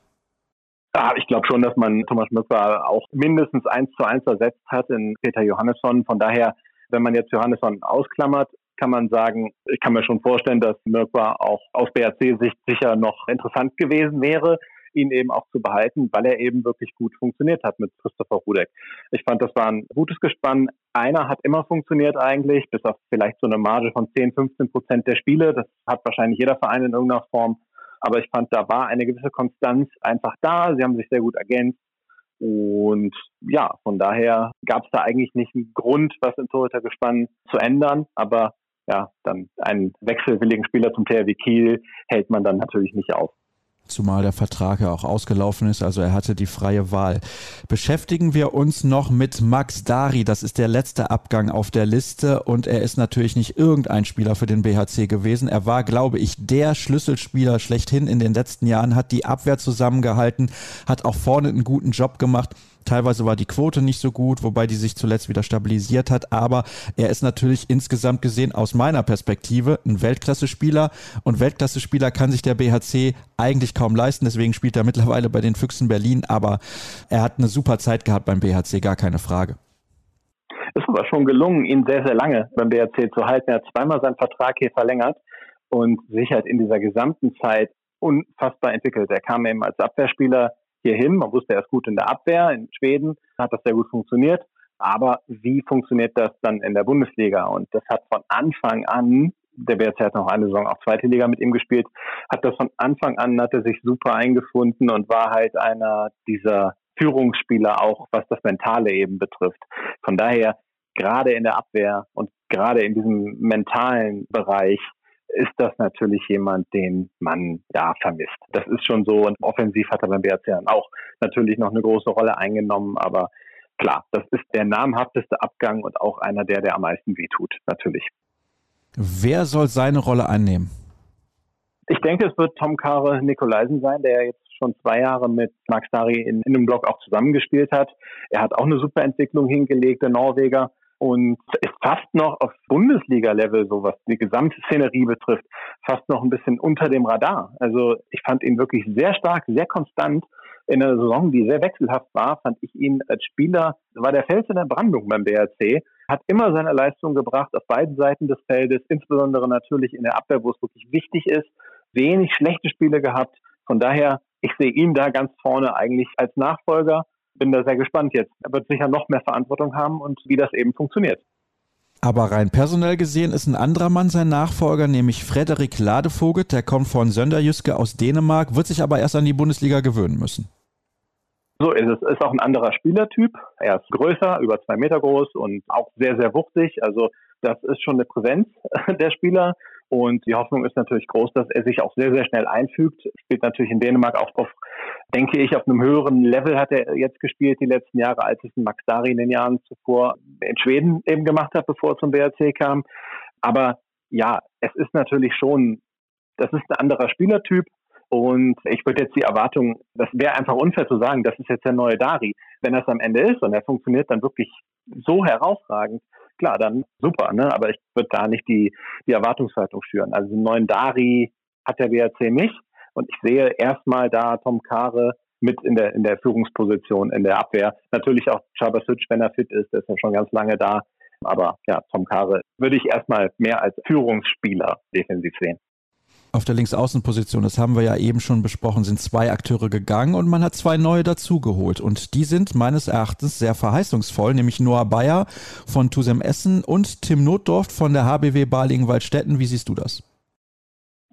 Ja, ich glaube schon, dass man Thomas Müller auch mindestens eins zu eins ersetzt hat in Peter Johannesson. Von daher, wenn man jetzt Johannesson ausklammert, kann man sagen, ich kann mir schon vorstellen, dass Mirkwa auch aus BRC-Sicht sicher noch interessant gewesen wäre, ihn eben auch zu behalten, weil er eben wirklich gut funktioniert hat mit Christopher Rudek. Ich fand, das war ein gutes Gespann. Einer hat immer funktioniert eigentlich, bis auf vielleicht so eine Marge von 10, 15 Prozent der Spiele. Das hat wahrscheinlich jeder Verein in irgendeiner Form. Aber ich fand, da war eine gewisse Konstanz einfach da. Sie haben sich sehr gut ergänzt. Und ja, von daher gab es da eigentlich nicht einen Grund, was im Torhütergespann zu ändern. Aber ja, dann einen wechselwilligen Spieler zum THW Kiel hält man dann natürlich nicht auf. Zumal der Vertrag ja auch ausgelaufen ist, also er hatte die freie Wahl. Beschäftigen wir uns noch mit Max Dari. Das ist der letzte Abgang auf der Liste und er ist natürlich nicht irgendein Spieler für den BHC gewesen. Er war, glaube ich, der Schlüsselspieler schlechthin in den letzten Jahren, hat die Abwehr zusammengehalten, hat auch vorne einen guten Job gemacht. Teilweise war die Quote nicht so gut, wobei die sich zuletzt wieder stabilisiert hat. Aber er ist natürlich insgesamt gesehen aus meiner Perspektive ein Weltklasse-Spieler. Und Weltklasse-Spieler kann sich der BHC eigentlich kaum leisten. Deswegen spielt er mittlerweile bei den Füchsen Berlin. Aber er hat eine super Zeit gehabt beim BHC, gar keine Frage. Es ist aber schon gelungen, ihn sehr, sehr lange beim BHC zu halten. Er hat zweimal seinen Vertrag hier verlängert und sich halt in dieser gesamten Zeit unfassbar entwickelt. Er kam eben als Abwehrspieler hierhin. Man wusste, er ist gut in der Abwehr. In Schweden hat das sehr gut funktioniert. Aber wie funktioniert das dann in der Bundesliga? Und das hat von Anfang an, der BRC hat noch eine Saison auch zweite Liga mit ihm gespielt, hat das von Anfang an, hat er sich super eingefunden und war halt einer dieser Führungsspieler auch, was das Mentale eben betrifft. Von daher, gerade in der Abwehr und gerade in diesem mentalen Bereich ist das natürlich jemand, den man ja vermisst. Das ist schon so und offensiv hat er beim BRC dann auch natürlich noch eine große Rolle eingenommen, aber klar, das ist der namhafteste Abgang und auch einer der, der am meisten wehtut, natürlich. Wer soll seine Rolle einnehmen? Ich denke, es wird Tom Kare Nikolaisen sein, der jetzt schon zwei Jahre mit Max Dari in, in einem Block auch zusammengespielt hat. Er hat auch eine super Entwicklung hingelegt, der Norweger und ist fast noch auf Bundesliga-Level, so was die gesamte Szenerie betrifft, fast noch ein bisschen unter dem Radar. Also ich fand ihn wirklich sehr stark, sehr konstant. In einer Saison, die sehr wechselhaft war, fand ich ihn als Spieler, war der Fels in der Brandung beim BRC, hat immer seine Leistung gebracht auf beiden Seiten des Feldes, insbesondere natürlich in der Abwehr, wo es wirklich wichtig ist, wenig schlechte Spiele gehabt. Von daher, ich sehe ihn da ganz vorne eigentlich als Nachfolger bin da sehr gespannt jetzt. Er wird sicher noch mehr Verantwortung haben und wie das eben funktioniert. Aber rein personell gesehen ist ein anderer Mann sein Nachfolger, nämlich Frederik Ladevogel. Der kommt von Sönderjyske aus Dänemark, wird sich aber erst an die Bundesliga gewöhnen müssen. So ist es. Ist auch ein anderer Spielertyp. Er ist größer, über zwei Meter groß und auch sehr, sehr wuchtig. Also das ist schon eine Präsenz der Spieler. Und die Hoffnung ist natürlich groß, dass er sich auch sehr, sehr schnell einfügt. Spielt natürlich in Dänemark auch auf, denke ich, auf einem höheren Level hat er jetzt gespielt die letzten Jahre, als es Max Dari in den Jahren zuvor in Schweden eben gemacht hat, bevor er zum BRC kam. Aber ja, es ist natürlich schon, das ist ein anderer Spielertyp. Und ich würde jetzt die Erwartung, das wäre einfach unfair zu sagen, das ist jetzt der neue Dari. Wenn das am Ende ist und er funktioniert dann wirklich so herausragend, klar, dann super, ne? Aber ich würde da nicht die, die Erwartungshaltung schüren. Also den neuen Dari hat der WRC nicht. Und ich sehe erstmal da Tom Kare mit in der, in der Führungsposition, in der Abwehr. Natürlich auch Chabasic, wenn er fit ist, der ist ja schon ganz lange da. Aber ja, Tom Kare würde ich erstmal mehr als Führungsspieler defensiv sehen. Auf der Linksaußenposition, das haben wir ja eben schon besprochen, sind zwei Akteure gegangen und man hat zwei neue dazugeholt. Und die sind meines Erachtens sehr verheißungsvoll, nämlich Noah Bayer von Tusem Essen und Tim Notdorf von der HBW Balingen-Waldstätten. Wie siehst du das?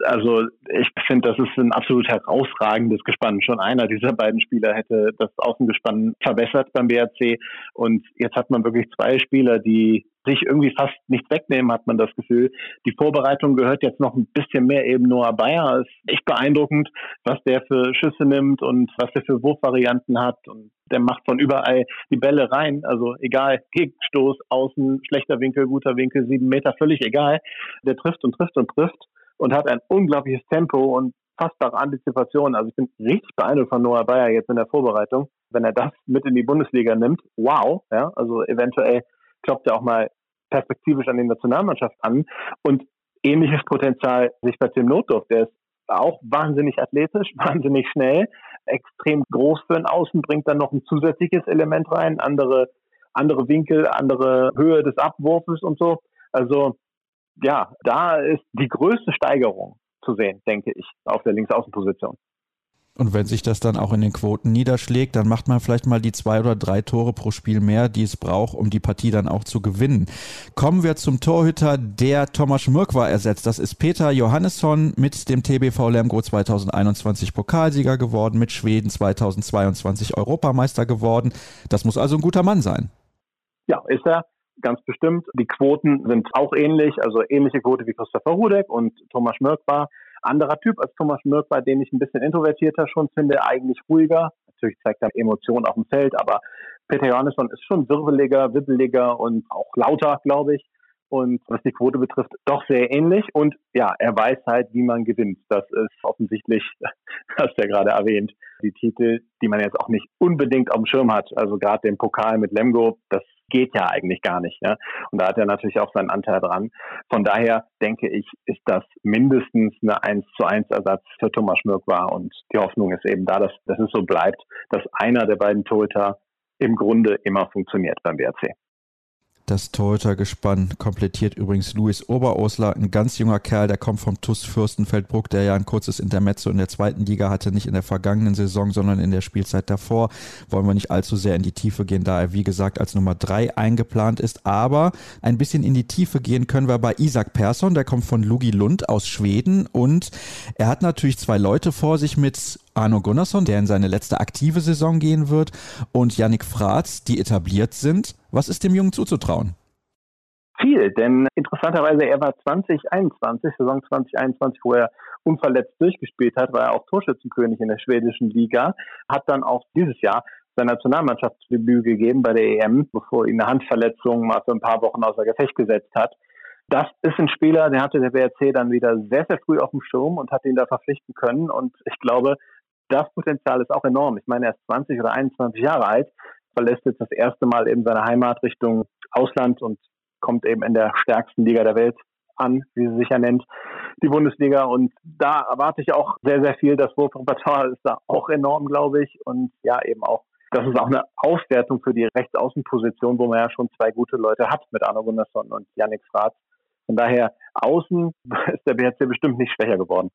Also ich finde, das ist ein absolut herausragendes Gespann. Schon einer dieser beiden Spieler hätte das Außengespann verbessert beim BRC. Und jetzt hat man wirklich zwei Spieler, die sich irgendwie fast nichts wegnehmen, hat man das Gefühl. Die Vorbereitung gehört jetzt noch ein bisschen mehr eben Noah Bayer. Ist echt beeindruckend, was der für Schüsse nimmt und was der für Wurfvarianten hat. Und der macht von überall die Bälle rein. Also egal, Gegenstoß, Außen, schlechter Winkel, guter Winkel, sieben Meter, völlig egal. Der trifft und trifft und trifft und hat ein unglaubliches Tempo und fassbare Antizipation. Also ich bin richtig beeindruckt von Noah Bayer jetzt in der Vorbereitung. Wenn er das mit in die Bundesliga nimmt, wow, ja, also eventuell klopft er auch mal perspektivisch an die Nationalmannschaft an und ähnliches Potenzial sich bei Tim Notdorf, der ist auch wahnsinnig athletisch, wahnsinnig schnell, extrem groß für den Außen, bringt dann noch ein zusätzliches Element rein, andere, andere Winkel, andere Höhe des Abwurfes und so. Also ja, da ist die größte Steigerung zu sehen, denke ich, auf der Linksaußenposition. Und wenn sich das dann auch in den Quoten niederschlägt, dann macht man vielleicht mal die zwei oder drei Tore pro Spiel mehr, die es braucht, um die Partie dann auch zu gewinnen. Kommen wir zum Torhüter, der Thomas Schmirkwa ersetzt. Das ist Peter Johannesson mit dem TBV Lemgo 2021 Pokalsieger geworden, mit Schweden 2022 Europameister geworden. Das muss also ein guter Mann sein. Ja, ist er ganz bestimmt. Die Quoten sind auch ähnlich, also ähnliche Quote wie Christopher Hudek und Thomas Schmirkwa. anderer Typ als Thomas Mürk, bei dem ich ein bisschen introvertierter schon finde, eigentlich ruhiger. Natürlich zeigt er Emotionen auf dem Feld, aber Peter Johannesson ist schon wirbeliger, wibbeliger und auch lauter, glaube ich und was die Quote betrifft, doch sehr ähnlich. Und ja, er weiß halt, wie man gewinnt. Das ist offensichtlich, hast du ja gerade erwähnt, die Titel, die man jetzt auch nicht unbedingt auf dem Schirm hat. Also gerade den Pokal mit Lemgo, das geht ja eigentlich gar nicht. Ja? Und da hat er natürlich auch seinen Anteil dran. Von daher denke ich, ist das mindestens eine 1 zu 1 Ersatz für Thomas Schmirk war. Und die Hoffnung ist eben da, dass, dass es so bleibt, dass einer der beiden Torhüter im Grunde immer funktioniert beim BRC. Das Torhüter-Gespann komplettiert übrigens Luis Oberosler, ein ganz junger Kerl, der kommt vom TUS Fürstenfeldbruck, der ja ein kurzes Intermezzo in der zweiten Liga hatte, nicht in der vergangenen Saison, sondern in der Spielzeit davor. Wollen wir nicht allzu sehr in die Tiefe gehen, da er, wie gesagt, als Nummer drei eingeplant ist. Aber ein bisschen in die Tiefe gehen können wir bei Isaac Persson, der kommt von Lugi Lund aus Schweden und er hat natürlich zwei Leute vor sich mit Arno Gunnarsson, der in seine letzte aktive Saison gehen wird, und Yannick Fratz, die etabliert sind. Was ist dem Jungen zuzutrauen? Viel, denn interessanterweise, er war 2021, Saison 2021, wo er unverletzt durchgespielt hat, war er auch Torschützenkönig in der schwedischen Liga, hat dann auch dieses Jahr sein Nationalmannschaftsdebüt gegeben bei der EM, bevor ihn eine Handverletzung mal für ein paar Wochen außer Gefecht gesetzt hat. Das ist ein Spieler, der hatte der BRC dann wieder sehr, sehr früh auf dem Schirm und hat ihn da verpflichten können. Und ich glaube, das Potenzial ist auch enorm. Ich meine, er ist 20 oder 21 Jahre alt, verlässt jetzt das erste Mal eben seine Heimat Richtung Ausland und kommt eben in der stärksten Liga der Welt an, wie sie sich ja nennt, die Bundesliga. Und da erwarte ich auch sehr, sehr viel. Das Wurfrepertoire ist da auch enorm, glaube ich. Und ja, eben auch, das ist auch eine Aufwertung für die Rechtsaußenposition, wo man ja schon zwei gute Leute hat mit Arno Gunnarsson und Yannick Fratz. Von daher, außen ist der BHC bestimmt nicht schwächer geworden.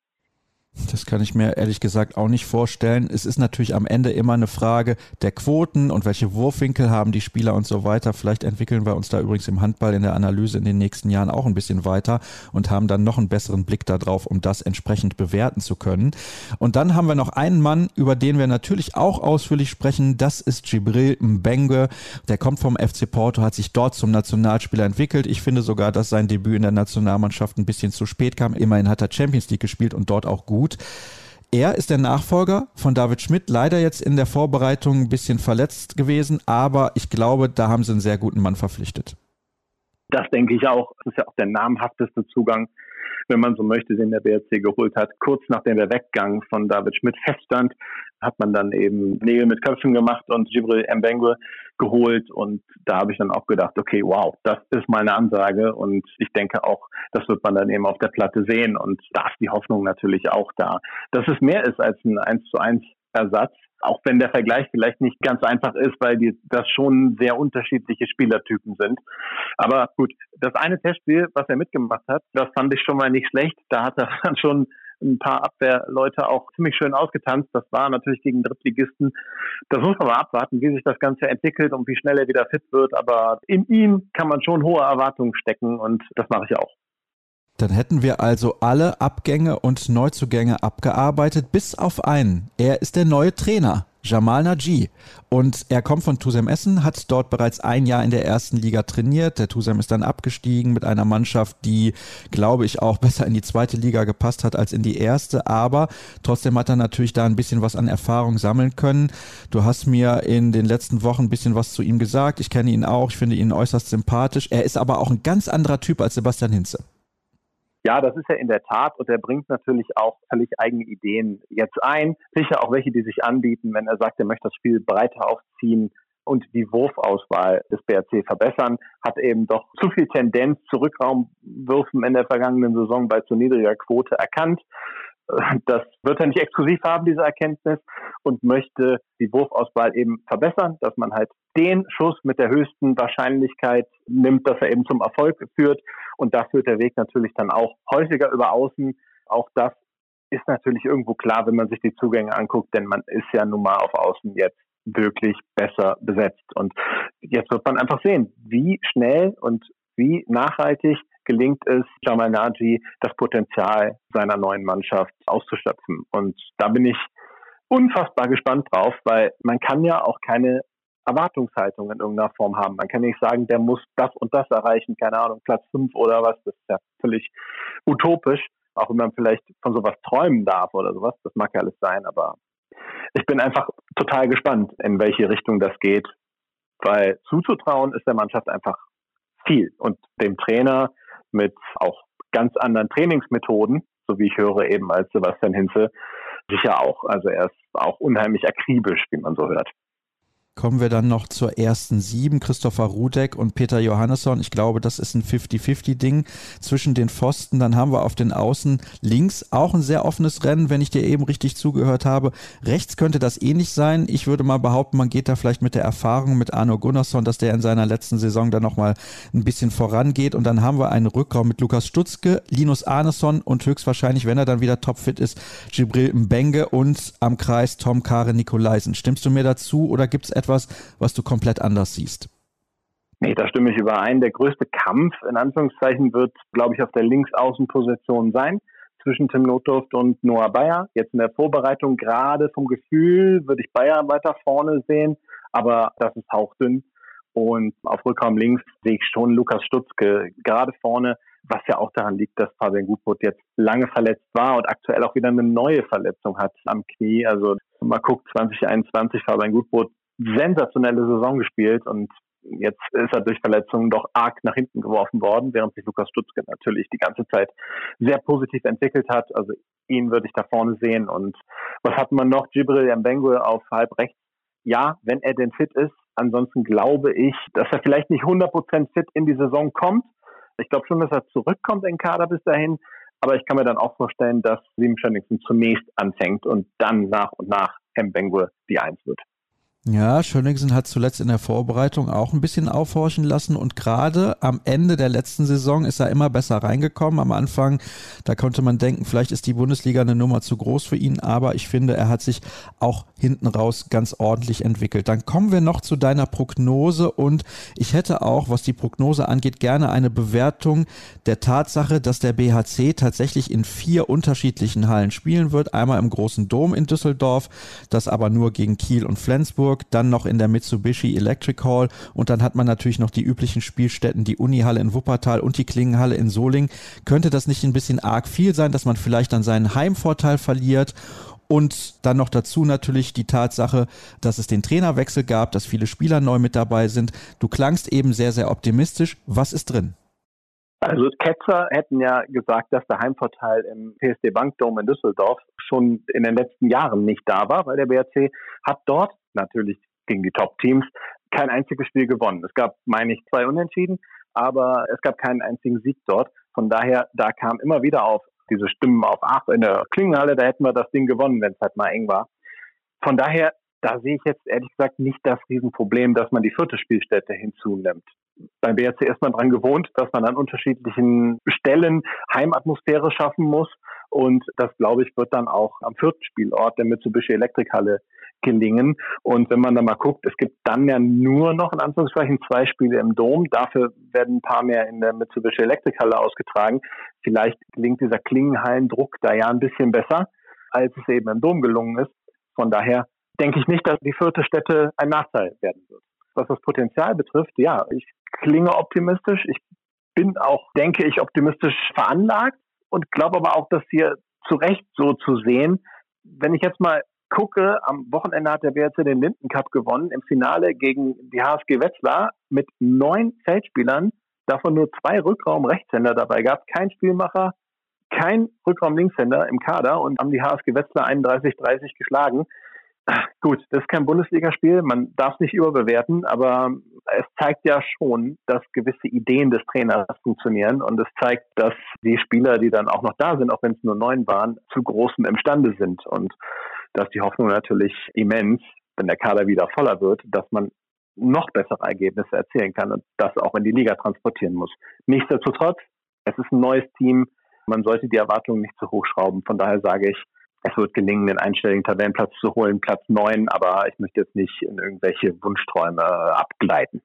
Das kann ich mir ehrlich gesagt auch nicht vorstellen. Es ist natürlich am Ende immer eine Frage der Quoten und welche Wurfwinkel haben die Spieler und so weiter. Vielleicht entwickeln wir uns da übrigens im Handball in der Analyse in den nächsten Jahren auch ein bisschen weiter und haben dann noch einen besseren Blick darauf, um das entsprechend bewerten zu können. Und dann haben wir noch einen Mann, über den wir natürlich auch ausführlich sprechen. Das ist Gibril Mbenge. Der kommt vom FC Porto, hat sich dort zum Nationalspieler entwickelt. Ich finde sogar, dass sein Debüt in der Nationalmannschaft ein bisschen zu spät kam. Immerhin hat er Champions League gespielt und dort auch gut gut. Er ist der Nachfolger von David Schmidt, leider jetzt in der Vorbereitung ein bisschen verletzt gewesen, aber ich glaube, da haben sie einen sehr guten Mann verpflichtet. Das denke ich auch. Das ist ja auch der namhafteste Zugang wenn man so möchte, den der BRC geholt hat. Kurz nachdem der Weggang von David Schmidt feststand, hat man dann eben Nägel mit Köpfen gemacht und Jibril Mbengue geholt. Und da habe ich dann auch gedacht, okay, wow, das ist meine Ansage. Und ich denke auch, das wird man dann eben auf der Platte sehen. Und da ist die Hoffnung natürlich auch da. Dass es mehr ist als ein 1 zu 1 Ersatz, auch wenn der Vergleich vielleicht nicht ganz einfach ist, weil die, das schon sehr unterschiedliche Spielertypen sind. Aber gut, das eine Testspiel, was er mitgemacht hat, das fand ich schon mal nicht schlecht. Da hat er dann schon ein paar Abwehrleute auch ziemlich schön ausgetanzt. Das war natürlich gegen Drittligisten. Das muss man mal abwarten, wie sich das Ganze entwickelt und wie schnell er wieder fit wird. Aber in ihm kann man schon hohe Erwartungen stecken und das mache ich auch. Dann hätten wir also alle Abgänge und Neuzugänge abgearbeitet, bis auf einen. Er ist der neue Trainer, Jamal Naji. Und er kommt von Tusem Essen, hat dort bereits ein Jahr in der ersten Liga trainiert. Der Tusem ist dann abgestiegen mit einer Mannschaft, die, glaube ich, auch besser in die zweite Liga gepasst hat als in die erste. Aber trotzdem hat er natürlich da ein bisschen was an Erfahrung sammeln können. Du hast mir in den letzten Wochen ein bisschen was zu ihm gesagt. Ich kenne ihn auch. Ich finde ihn äußerst sympathisch. Er ist aber auch ein ganz anderer Typ als Sebastian Hinze. Ja, das ist er in der Tat und er bringt natürlich auch völlig eigene Ideen jetzt ein. Sicher auch welche, die sich anbieten, wenn er sagt, er möchte das Spiel breiter aufziehen und die Wurfauswahl des BRC verbessern, hat eben doch zu viel Tendenz zu Rückraumwürfen in der vergangenen Saison bei zu niedriger Quote erkannt. Das wird er nicht exklusiv haben, diese Erkenntnis, und möchte die Wurfauswahl eben verbessern, dass man halt den Schuss mit der höchsten Wahrscheinlichkeit nimmt, dass er eben zum Erfolg führt. Und da führt der Weg natürlich dann auch häufiger über Außen. Auch das ist natürlich irgendwo klar, wenn man sich die Zugänge anguckt, denn man ist ja nun mal auf Außen jetzt wirklich besser besetzt. Und jetzt wird man einfach sehen, wie schnell und wie nachhaltig gelingt es Jamal Naji, das Potenzial seiner neuen Mannschaft auszuschöpfen. Und da bin ich unfassbar gespannt drauf, weil man kann ja auch keine Erwartungshaltung in irgendeiner Form haben. Man kann nicht sagen, der muss das und das erreichen, keine Ahnung, Platz fünf oder was, das ist ja völlig utopisch, Auch wenn man vielleicht von sowas träumen darf oder sowas, das mag ja alles sein, aber ich bin einfach total gespannt, in welche Richtung das geht, weil zuzutrauen ist der Mannschaft einfach viel und dem Trainer mit auch ganz anderen Trainingsmethoden, so wie ich höre eben als Sebastian Hinze, sicher auch. Also er ist auch unheimlich akribisch, wie man so hört. Kommen wir dann noch zur ersten sieben, Christopher Rudek und Peter Johannesson. Ich glaube, das ist ein 50-50-Ding zwischen den Pfosten. Dann haben wir auf den Außen links auch ein sehr offenes Rennen, wenn ich dir eben richtig zugehört habe. Rechts könnte das ähnlich sein. Ich würde mal behaupten, man geht da vielleicht mit der Erfahrung mit Arno Gunnarsson, dass der in seiner letzten Saison dann nochmal ein bisschen vorangeht. Und dann haben wir einen Rückraum mit Lukas Stutzke, Linus Arneson und höchstwahrscheinlich, wenn er dann wieder topfit ist, Gibril Mbenge und am Kreis Tom Kare Nikolaisen. Stimmst du mir dazu oder gibt es etwas, etwas, was du komplett anders siehst? Nee, da stimme ich überein. Der größte Kampf, in Anführungszeichen, wird, glaube ich, auf der Linksaußenposition sein zwischen Tim Notdurft und Noah Bayer. Jetzt in der Vorbereitung gerade vom Gefühl würde ich Bayer weiter vorne sehen, aber das ist hauchdünn. Und auf Rückraum links sehe ich schon Lukas Stutzke gerade vorne, was ja auch daran liegt, dass Fabian Gutbrot jetzt lange verletzt war und aktuell auch wieder eine neue Verletzung hat am Knie. Also mal guckt, 2021 Fabian Gutbrot sensationelle Saison gespielt und jetzt ist er durch Verletzungen doch arg nach hinten geworfen worden, während sich Lukas Stutzke natürlich die ganze Zeit sehr positiv entwickelt hat. Also ihn würde ich da vorne sehen. Und was hat man noch? Jibril Mbengue auf halb rechts. Ja, wenn er denn fit ist. Ansonsten glaube ich, dass er vielleicht nicht 100% fit in die Saison kommt. Ich glaube schon, dass er zurückkommt in Kader bis dahin. Aber ich kann mir dann auch vorstellen, dass Sieben Schönningsen zunächst anfängt und dann nach und nach Mbengue die Eins wird. Ja, Schönigsen hat zuletzt in der Vorbereitung auch ein bisschen aufhorchen lassen und gerade am Ende der letzten Saison ist er immer besser reingekommen. Am Anfang, da konnte man denken, vielleicht ist die Bundesliga eine Nummer zu groß für ihn, aber ich finde, er hat sich auch hinten raus ganz ordentlich entwickelt. Dann kommen wir noch zu deiner Prognose und ich hätte auch, was die Prognose angeht, gerne eine Bewertung der Tatsache, dass der BHC tatsächlich in vier unterschiedlichen Hallen spielen wird. Einmal im großen Dom in Düsseldorf, das aber nur gegen Kiel und Flensburg Hamburg, dann noch in der Mitsubishi Electric Hall und dann hat man natürlich noch die üblichen Spielstätten, die Unihalle in Wuppertal und die Klingenhalle in Soling. Könnte das nicht ein bisschen arg viel sein, dass man vielleicht dann seinen Heimvorteil verliert? Und dann noch dazu natürlich die Tatsache, dass es den Trainerwechsel gab, dass viele Spieler neu mit dabei sind. Du klangst eben sehr, sehr optimistisch. Was ist drin? Also Ketzer hätten ja gesagt, dass der Heimvorteil im PSD Bankdome in Düsseldorf schon in den letzten Jahren nicht da war, weil der BRC hat dort natürlich gegen die Top-Teams kein einziges Spiel gewonnen. Es gab, meine ich, zwei Unentschieden, aber es gab keinen einzigen Sieg dort. Von daher, da kam immer wieder auf diese Stimmen auf, ach, in der Klingenhalle, da hätten wir das Ding gewonnen, wenn es halt mal eng war. Von daher, da sehe ich jetzt ehrlich gesagt nicht das Riesenproblem, dass man die vierte Spielstätte hinzunimmt beim BRC ist man dran gewohnt, dass man an unterschiedlichen Stellen Heimatmosphäre schaffen muss. Und das, glaube ich, wird dann auch am vierten Spielort der Mitsubishi Elektrikhalle gelingen. Und wenn man da mal guckt, es gibt dann ja nur noch in Anführungszeichen zwei Spiele im Dom. Dafür werden ein paar mehr in der Mitsubishi Elektrikhalle ausgetragen. Vielleicht gelingt dieser Klingenhallendruck da ja ein bisschen besser, als es eben im Dom gelungen ist. Von daher denke ich nicht, dass die vierte Stätte ein Nachteil werden wird. Was das Potenzial betrifft, ja, ich klinge optimistisch. Ich bin auch, denke ich, optimistisch veranlagt und glaube aber auch, dass hier zu Recht so zu sehen. Wenn ich jetzt mal gucke, am Wochenende hat der BRC den Linden Cup gewonnen, im Finale gegen die HSG Wetzlar mit neun Feldspielern, davon nur zwei Rückraum-Rechtshänder dabei gab, kein Spielmacher, kein Rückraum-Linkshänder im Kader und haben die HSG Wetzlar 31-30 geschlagen. Gut, das ist kein Bundesligaspiel, man darf es nicht überbewerten, aber es zeigt ja schon, dass gewisse Ideen des Trainers funktionieren und es zeigt, dass die Spieler, die dann auch noch da sind, auch wenn es nur neun waren, zu großem imstande sind und dass die Hoffnung natürlich immens, wenn der Kader wieder voller wird, dass man noch bessere Ergebnisse erzielen kann und das auch in die Liga transportieren muss. Nichtsdestotrotz, es ist ein neues Team, man sollte die Erwartungen nicht zu hoch schrauben. Von daher sage ich, es wird gelingen, den einstelligen Tabellenplatz zu holen, Platz neun, aber ich möchte jetzt nicht in irgendwelche Wunschträume abgleiten.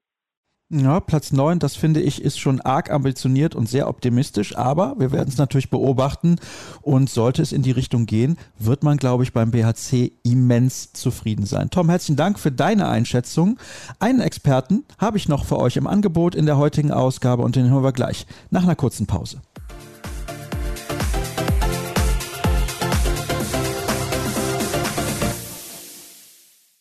Ja, Platz 9, das finde ich, ist schon arg ambitioniert und sehr optimistisch, aber wir werden es natürlich beobachten und sollte es in die Richtung gehen, wird man, glaube ich, beim BHC immens zufrieden sein. Tom, herzlichen Dank für deine Einschätzung. Einen Experten habe ich noch für euch im Angebot in der heutigen Ausgabe und den hören wir gleich nach einer kurzen Pause.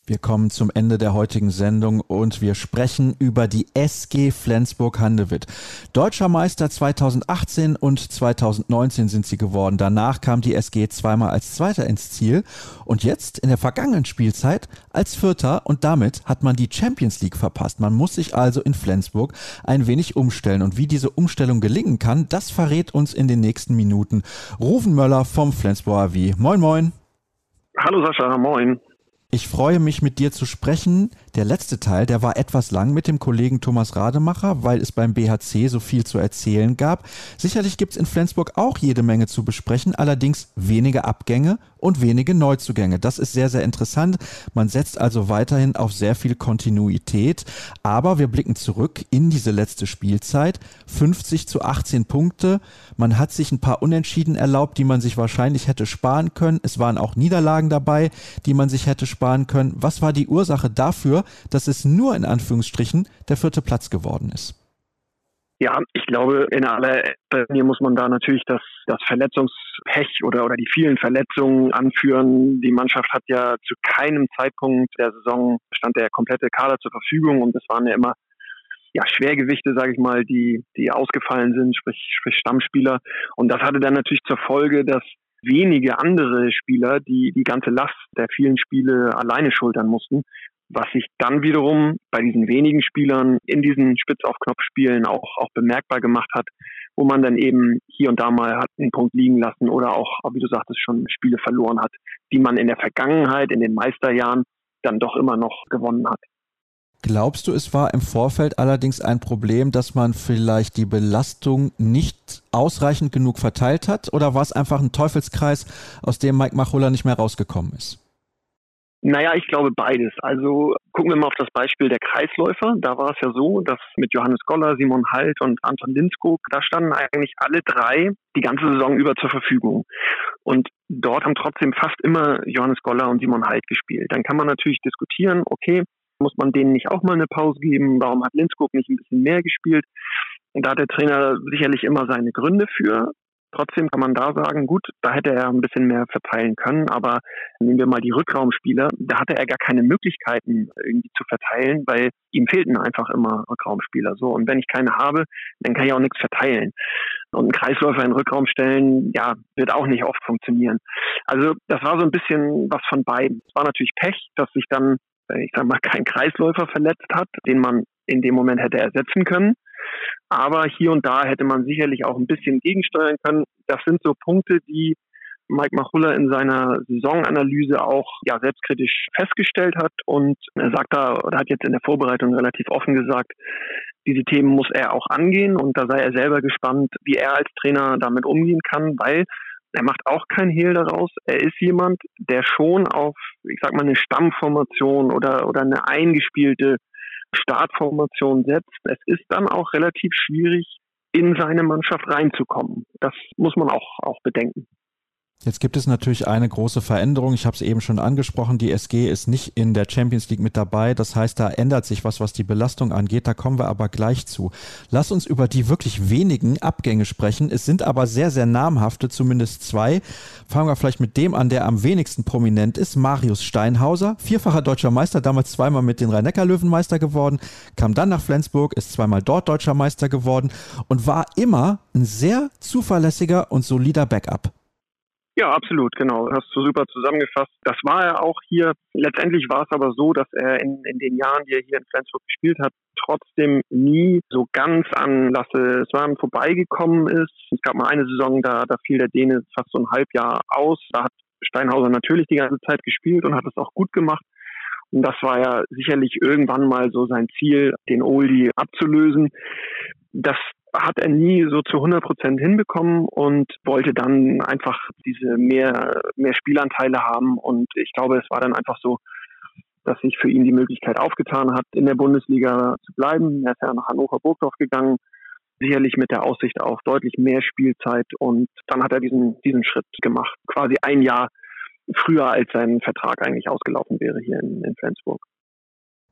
Wir kommen zum Ende der heutigen Sendung und wir sprechen über die SG Flensburg-Handewitt. Deutscher Meister 2018 und 2019 sind sie geworden. Danach kam die SG zweimal als Zweiter ins Ziel und jetzt in der vergangenen Spielzeit als Vierter und damit hat man die Champions League verpasst. Man muss sich also in Flensburg ein wenig umstellen und wie diese Umstellung gelingen kann, das verrät uns in den nächsten Minuten Rufen Möller vom Flensburger AV. Moin, moin. Hallo Sascha, moin. Ich freue mich, mit dir zu sprechen. Der letzte Teil, der war etwas lang mit dem Kollegen Thomas Rademacher, weil es beim BHC so viel zu erzählen gab. Sicherlich gibt es in Flensburg auch jede Menge zu besprechen, allerdings wenige Abgänge und wenige Neuzugänge. Das ist sehr, sehr interessant. Man setzt also weiterhin auf sehr viel Kontinuität. Aber wir blicken zurück in diese letzte Spielzeit. 50 zu 18 Punkte. Man hat sich ein paar Unentschieden erlaubt, die man sich wahrscheinlich hätte sparen können. Es waren auch Niederlagen dabei, die man sich hätte sparen können. Was war die Ursache dafür, dass es nur in Anführungsstrichen der vierte Platz geworden ist? Ja, ich glaube, in aller Linie muss man da natürlich das, das Verletzungspech oder, oder die vielen Verletzungen anführen. Die Mannschaft hat ja zu keinem Zeitpunkt der Saison stand der komplette Kader zur Verfügung und es waren ja immer ja, Schwergewichte, sage ich mal, die, die ausgefallen sind, sprich, sprich Stammspieler. Und das hatte dann natürlich zur Folge, dass wenige andere Spieler, die die ganze Last der vielen Spiele alleine schultern mussten was sich dann wiederum bei diesen wenigen Spielern in diesen Spitz-auf-Knopf-Spielen auch, auch bemerkbar gemacht hat, wo man dann eben hier und da mal hat einen Punkt liegen lassen oder auch, wie du sagtest, schon Spiele verloren hat, die man in der Vergangenheit, in den Meisterjahren dann doch immer noch gewonnen hat. Glaubst du, es war im Vorfeld allerdings ein Problem, dass man vielleicht die Belastung nicht ausreichend genug verteilt hat? Oder war es einfach ein Teufelskreis, aus dem Mike Machulla nicht mehr rausgekommen ist? Naja, ich glaube beides. Also gucken wir mal auf das Beispiel der Kreisläufer. Da war es ja so, dass mit Johannes Goller, Simon Halt und Anton Linskog, da standen eigentlich alle drei die ganze Saison über zur Verfügung. Und dort haben trotzdem fast immer Johannes Goller und Simon Halt gespielt. Dann kann man natürlich diskutieren, okay, muss man denen nicht auch mal eine Pause geben? Warum hat Linskog nicht ein bisschen mehr gespielt? Und da hat der Trainer sicherlich immer seine Gründe für. Trotzdem kann man da sagen, gut, da hätte er ein bisschen mehr verteilen können, aber nehmen wir mal die Rückraumspieler, da hatte er gar keine Möglichkeiten irgendwie zu verteilen, weil ihm fehlten einfach immer Rückraumspieler. So und wenn ich keine habe, dann kann ich auch nichts verteilen. Und ein Kreisläufer in Rückraum stellen, ja, wird auch nicht oft funktionieren. Also das war so ein bisschen was von beiden. Es war natürlich Pech, dass sich dann, ich sag mal, kein Kreisläufer verletzt hat, den man in dem Moment hätte ersetzen können. Aber hier und da hätte man sicherlich auch ein bisschen gegensteuern können. Das sind so Punkte, die Mike Machulla in seiner Saisonanalyse auch ja, selbstkritisch festgestellt hat. Und er sagt da, oder hat jetzt in der Vorbereitung relativ offen gesagt, diese Themen muss er auch angehen. Und da sei er selber gespannt, wie er als Trainer damit umgehen kann, weil er macht auch kein Hehl daraus. Er ist jemand, der schon auf, ich sag mal, eine Stammformation oder, oder eine eingespielte Startformation setzt, es ist dann auch relativ schwierig, in seine Mannschaft reinzukommen. Das muss man auch, auch bedenken. Jetzt gibt es natürlich eine große Veränderung. Ich habe es eben schon angesprochen. Die SG ist nicht in der Champions League mit dabei. Das heißt, da ändert sich was, was die Belastung angeht. Da kommen wir aber gleich zu. Lass uns über die wirklich wenigen Abgänge sprechen. Es sind aber sehr, sehr namhafte, zumindest zwei. Fangen wir vielleicht mit dem an, der am wenigsten prominent ist. Marius Steinhauser, vierfacher deutscher Meister, damals zweimal mit den Rhein-Neckar-Löwen Meister geworden, kam dann nach Flensburg, ist zweimal dort deutscher Meister geworden und war immer ein sehr zuverlässiger und solider Backup. Ja, absolut, genau. Hast du super zusammengefasst. Das war er auch hier. Letztendlich war es aber so, dass er in, in den Jahren, die er hier in Flensburg gespielt hat, trotzdem nie so ganz an Lasse Swan vorbeigekommen ist. Es gab mal eine Saison, da, da fiel der Däne fast so ein Halbjahr aus. Da hat Steinhauser natürlich die ganze Zeit gespielt und hat es auch gut gemacht. Und das war ja sicherlich irgendwann mal so sein Ziel, den Oldie abzulösen. Das hat er nie so zu 100 Prozent hinbekommen und wollte dann einfach diese mehr, mehr Spielanteile haben. Und ich glaube, es war dann einfach so, dass sich für ihn die Möglichkeit aufgetan hat, in der Bundesliga zu bleiben. Er ist ja nach Hannover Burgdorf gegangen, sicherlich mit der Aussicht auf deutlich mehr Spielzeit. Und dann hat er diesen, diesen Schritt gemacht, quasi ein Jahr früher, als sein Vertrag eigentlich ausgelaufen wäre hier in, in Flensburg.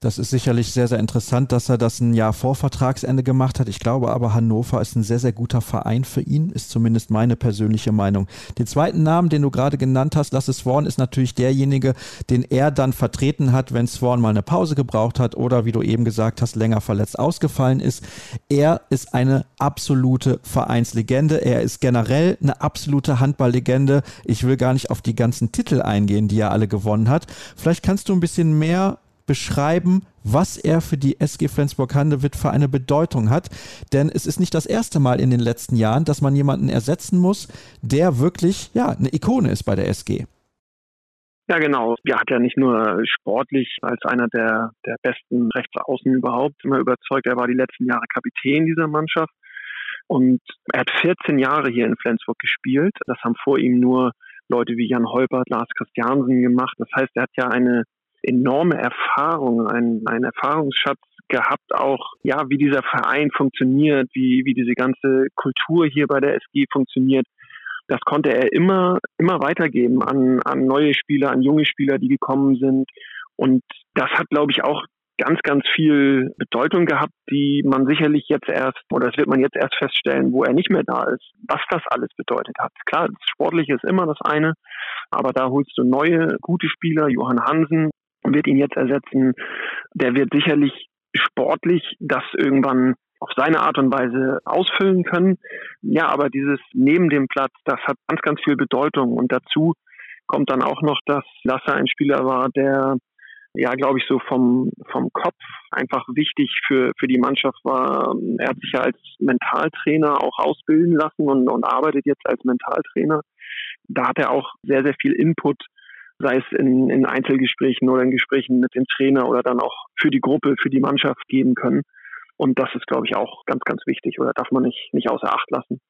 Das ist sicherlich sehr, sehr interessant, dass er das ein Jahr vor Vertragsende gemacht hat. Ich glaube aber, Hannover ist ein sehr, sehr guter Verein für ihn, ist zumindest meine persönliche Meinung. Den zweiten Namen, den du gerade genannt hast, Lasse Swan, ist natürlich derjenige, den er dann vertreten hat, wenn Swan mal eine Pause gebraucht hat oder, wie du eben gesagt hast, länger verletzt ausgefallen ist. Er ist eine absolute Vereinslegende. Er ist generell eine absolute Handballlegende. Ich will gar nicht auf die ganzen Titel eingehen, die er alle gewonnen hat. Vielleicht kannst du ein bisschen mehr beschreiben, was er für die SG Flensburg-Handewitt für eine Bedeutung hat. Denn es ist nicht das erste Mal in den letzten Jahren, dass man jemanden ersetzen muss, der wirklich ja, eine Ikone ist bei der SG. Ja, genau. Er hat ja nicht nur sportlich als einer der, der besten Rechtsaußen überhaupt immer überzeugt. Er war die letzten Jahre Kapitän dieser Mannschaft. Und er hat 14 Jahre hier in Flensburg gespielt. Das haben vor ihm nur Leute wie Jan Holpert, Lars Christiansen gemacht. Das heißt, er hat ja eine enorme Erfahrung, einen, einen Erfahrungsschatz gehabt, auch ja, wie dieser Verein funktioniert, wie, wie diese ganze Kultur hier bei der SG funktioniert. Das konnte er immer, immer weitergeben an, an neue Spieler, an junge Spieler, die gekommen sind. Und das hat, glaube ich, auch ganz, ganz viel Bedeutung gehabt, die man sicherlich jetzt erst, oder das wird man jetzt erst feststellen, wo er nicht mehr da ist, was das alles bedeutet hat. Klar, das Sportliche ist immer das eine, aber da holst du neue, gute Spieler, Johann Hansen, wird ihn jetzt ersetzen. Der wird sicherlich sportlich das irgendwann auf seine Art und Weise ausfüllen können. Ja, aber dieses neben dem Platz, das hat ganz, ganz viel Bedeutung. Und dazu kommt dann auch noch, dass Lasse ein Spieler war, der ja, glaube ich, so vom, vom Kopf einfach wichtig für, für die Mannschaft war. Er hat sich ja als Mentaltrainer auch ausbilden lassen und, und arbeitet jetzt als Mentaltrainer. Da hat er auch sehr, sehr viel Input sei es in, in Einzelgesprächen oder in Gesprächen mit dem Trainer oder dann auch für die Gruppe, für die Mannschaft geben können. Und das ist, glaube ich, auch ganz, ganz wichtig oder darf man nicht, nicht außer Acht lassen.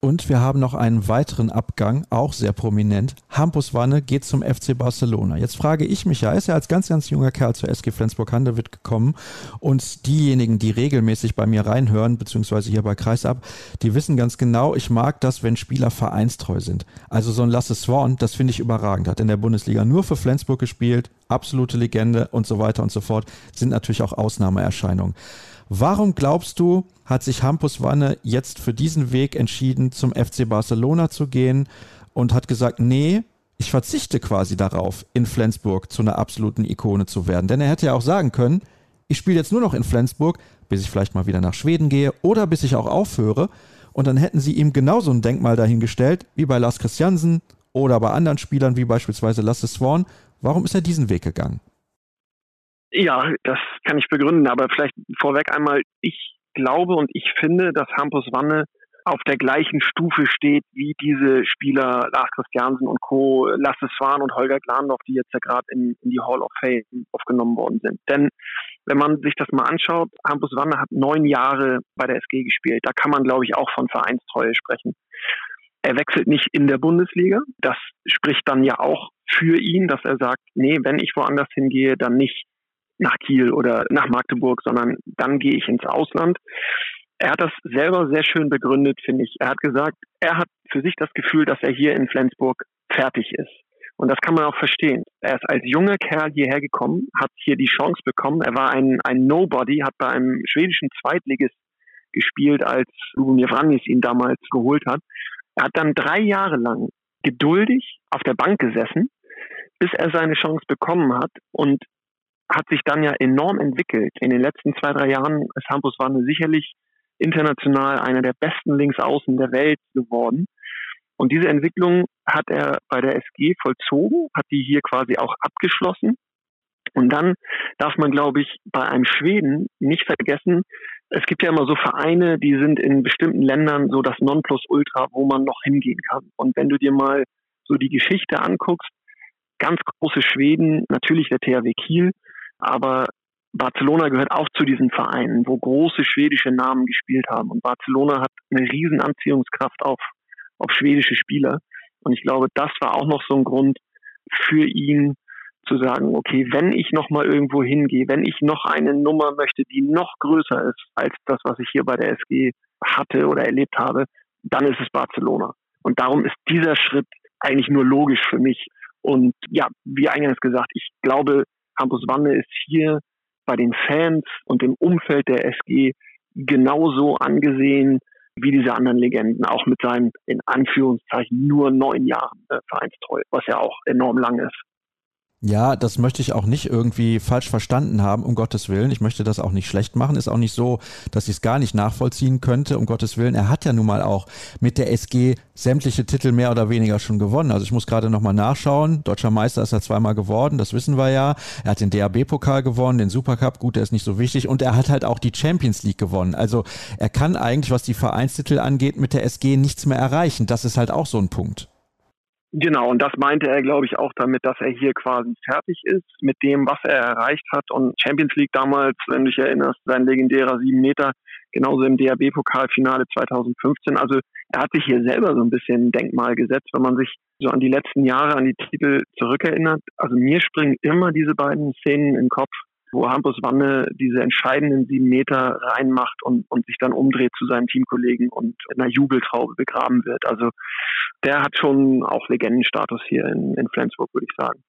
Und wir haben noch einen weiteren Abgang, auch sehr prominent. Hampus Wanne geht zum FC Barcelona. Jetzt frage ich mich ja, ist er als ganz, ganz junger Kerl zur SG Flensburg-Handewitt gekommen und diejenigen, die regelmäßig bei mir reinhören, beziehungsweise hier bei Kreisab, die wissen ganz genau, ich mag das, wenn Spieler vereinstreu sind. Also so ein Lasse Swan, das finde ich überragend. Hat in der Bundesliga nur für Flensburg gespielt, absolute Legende und so weiter und so fort, sind natürlich auch Ausnahmeerscheinungen. Warum glaubst du, hat sich Hampus Wanne jetzt für diesen Weg entschieden, zum FC Barcelona zu gehen und hat gesagt, nee, ich verzichte quasi darauf, in Flensburg zu einer absoluten Ikone zu werden. Denn er hätte ja auch sagen können, ich spiele jetzt nur noch in Flensburg, bis ich vielleicht mal wieder nach Schweden gehe oder bis ich auch aufhöre. Und dann hätten sie ihm genauso ein Denkmal dahingestellt, wie bei Lars Christiansen oder bei anderen Spielern, wie beispielsweise Lasse Swan. Warum ist er diesen Weg gegangen? Ja, das kann ich begründen, aber vielleicht vorweg einmal, ich glaube und ich finde, dass Hampus Wanne auf der gleichen Stufe steht wie diese Spieler Lars Christiansen und Co., Lasse Swan und Holger Glandorf, die jetzt ja gerade in, in, die Hall of Fame aufgenommen worden sind. Denn wenn man sich das mal anschaut, Hampus Wanne hat neun Jahre bei der SG gespielt. Da kann man, glaube ich, auch von Vereinstreue sprechen. Er wechselt nicht in der Bundesliga. Das spricht dann ja auch für ihn, dass er sagt, nee, wenn ich woanders hingehe, dann nicht nach Kiel oder nach Magdeburg, sondern dann gehe ich ins Ausland. Er hat das selber sehr schön begründet, finde ich. Er hat gesagt, er hat für sich das Gefühl, dass er hier in Flensburg fertig ist. Und das kann man auch verstehen. Er ist als junger Kerl hierher gekommen, hat hier die Chance bekommen. Er war ein, ein Nobody, hat bei einem schwedischen Zweitligist gespielt, als Lubomir Vranjes ihn damals geholt hat. Er hat dann drei Jahre lang geduldig auf der Bank gesessen, bis er seine Chance bekommen hat. Und hat sich dann ja enorm entwickelt. In den letzten zwei, drei Jahren ist Hampus Wanne sicherlich international einer der besten Linksaußen der Welt geworden. Und diese Entwicklung hat er bei der SG vollzogen, hat die hier quasi auch abgeschlossen. Und dann darf man, glaube ich, bei einem Schweden nicht vergessen, es gibt ja immer so Vereine, die sind in bestimmten Ländern so das Nonplusultra, wo man noch hingehen kann. Und wenn du dir mal so die Geschichte anguckst, ganz große Schweden, natürlich der THW Kiel, aber Barcelona gehört auch zu diesen Vereinen, wo große schwedische Namen gespielt haben. Und Barcelona hat eine riesen Anziehungskraft auf, auf schwedische Spieler. Und ich glaube, das war auch noch so ein Grund für ihn zu sagen, okay, wenn ich noch mal irgendwo hingehe, wenn ich noch eine Nummer möchte, die noch größer ist als das, was ich hier bei der SG hatte oder erlebt habe, dann ist es Barcelona. Und darum ist dieser Schritt eigentlich nur logisch für mich. Und ja, wie eingangs gesagt, ich glaube, Campus Wanne ist hier bei den Fans und dem Umfeld der SG genauso angesehen wie diese anderen Legenden, auch mit seinen in Anführungszeichen nur neun Jahren äh, Vereinstreu, was ja auch enorm lang ist. Ja, das möchte ich auch nicht irgendwie falsch verstanden haben, um Gottes Willen. Ich möchte das auch nicht schlecht machen. Ist auch nicht so, dass ich es gar nicht nachvollziehen könnte, um Gottes Willen. Er hat ja nun mal auch mit der SG sämtliche Titel mehr oder weniger schon gewonnen. Also ich muss gerade nochmal nachschauen. Deutscher Meister ist er zweimal geworden, das wissen wir ja. Er hat den DAB-Pokal gewonnen, den Supercup, gut, der ist nicht so wichtig. Und er hat halt auch die Champions League gewonnen. Also er kann eigentlich, was die Vereinstitel angeht, mit der SG nichts mehr erreichen. Das ist halt auch so ein Punkt. Genau, und das meinte er, glaube ich, auch damit, dass er hier quasi fertig ist mit dem, was er erreicht hat. Und Champions League damals, wenn du dich erinnerst, sein legendärer sieben Meter, genauso im DAB-Pokalfinale 2015. Also er hat sich hier selber so ein bisschen ein Denkmal gesetzt, wenn man sich so an die letzten Jahre, an die Titel zurückerinnert. Also mir springen immer diese beiden Szenen im Kopf wo Hampus Wanne diese entscheidenden sieben Meter reinmacht und, und sich dann umdreht zu seinem Teamkollegen und in einer Jubeltraube begraben wird. Also der hat schon auch Legendenstatus hier in, in Flensburg, würde ich sagen.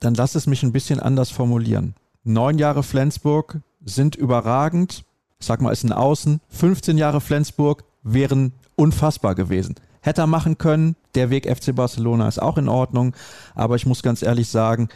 Dann lass es mich ein bisschen anders formulieren. Neun Jahre Flensburg sind überragend. sag mal, ist ein Außen. 15 Jahre Flensburg wären unfassbar gewesen. Hätte er machen können. Der Weg FC Barcelona ist auch in Ordnung. Aber ich muss ganz ehrlich sagen,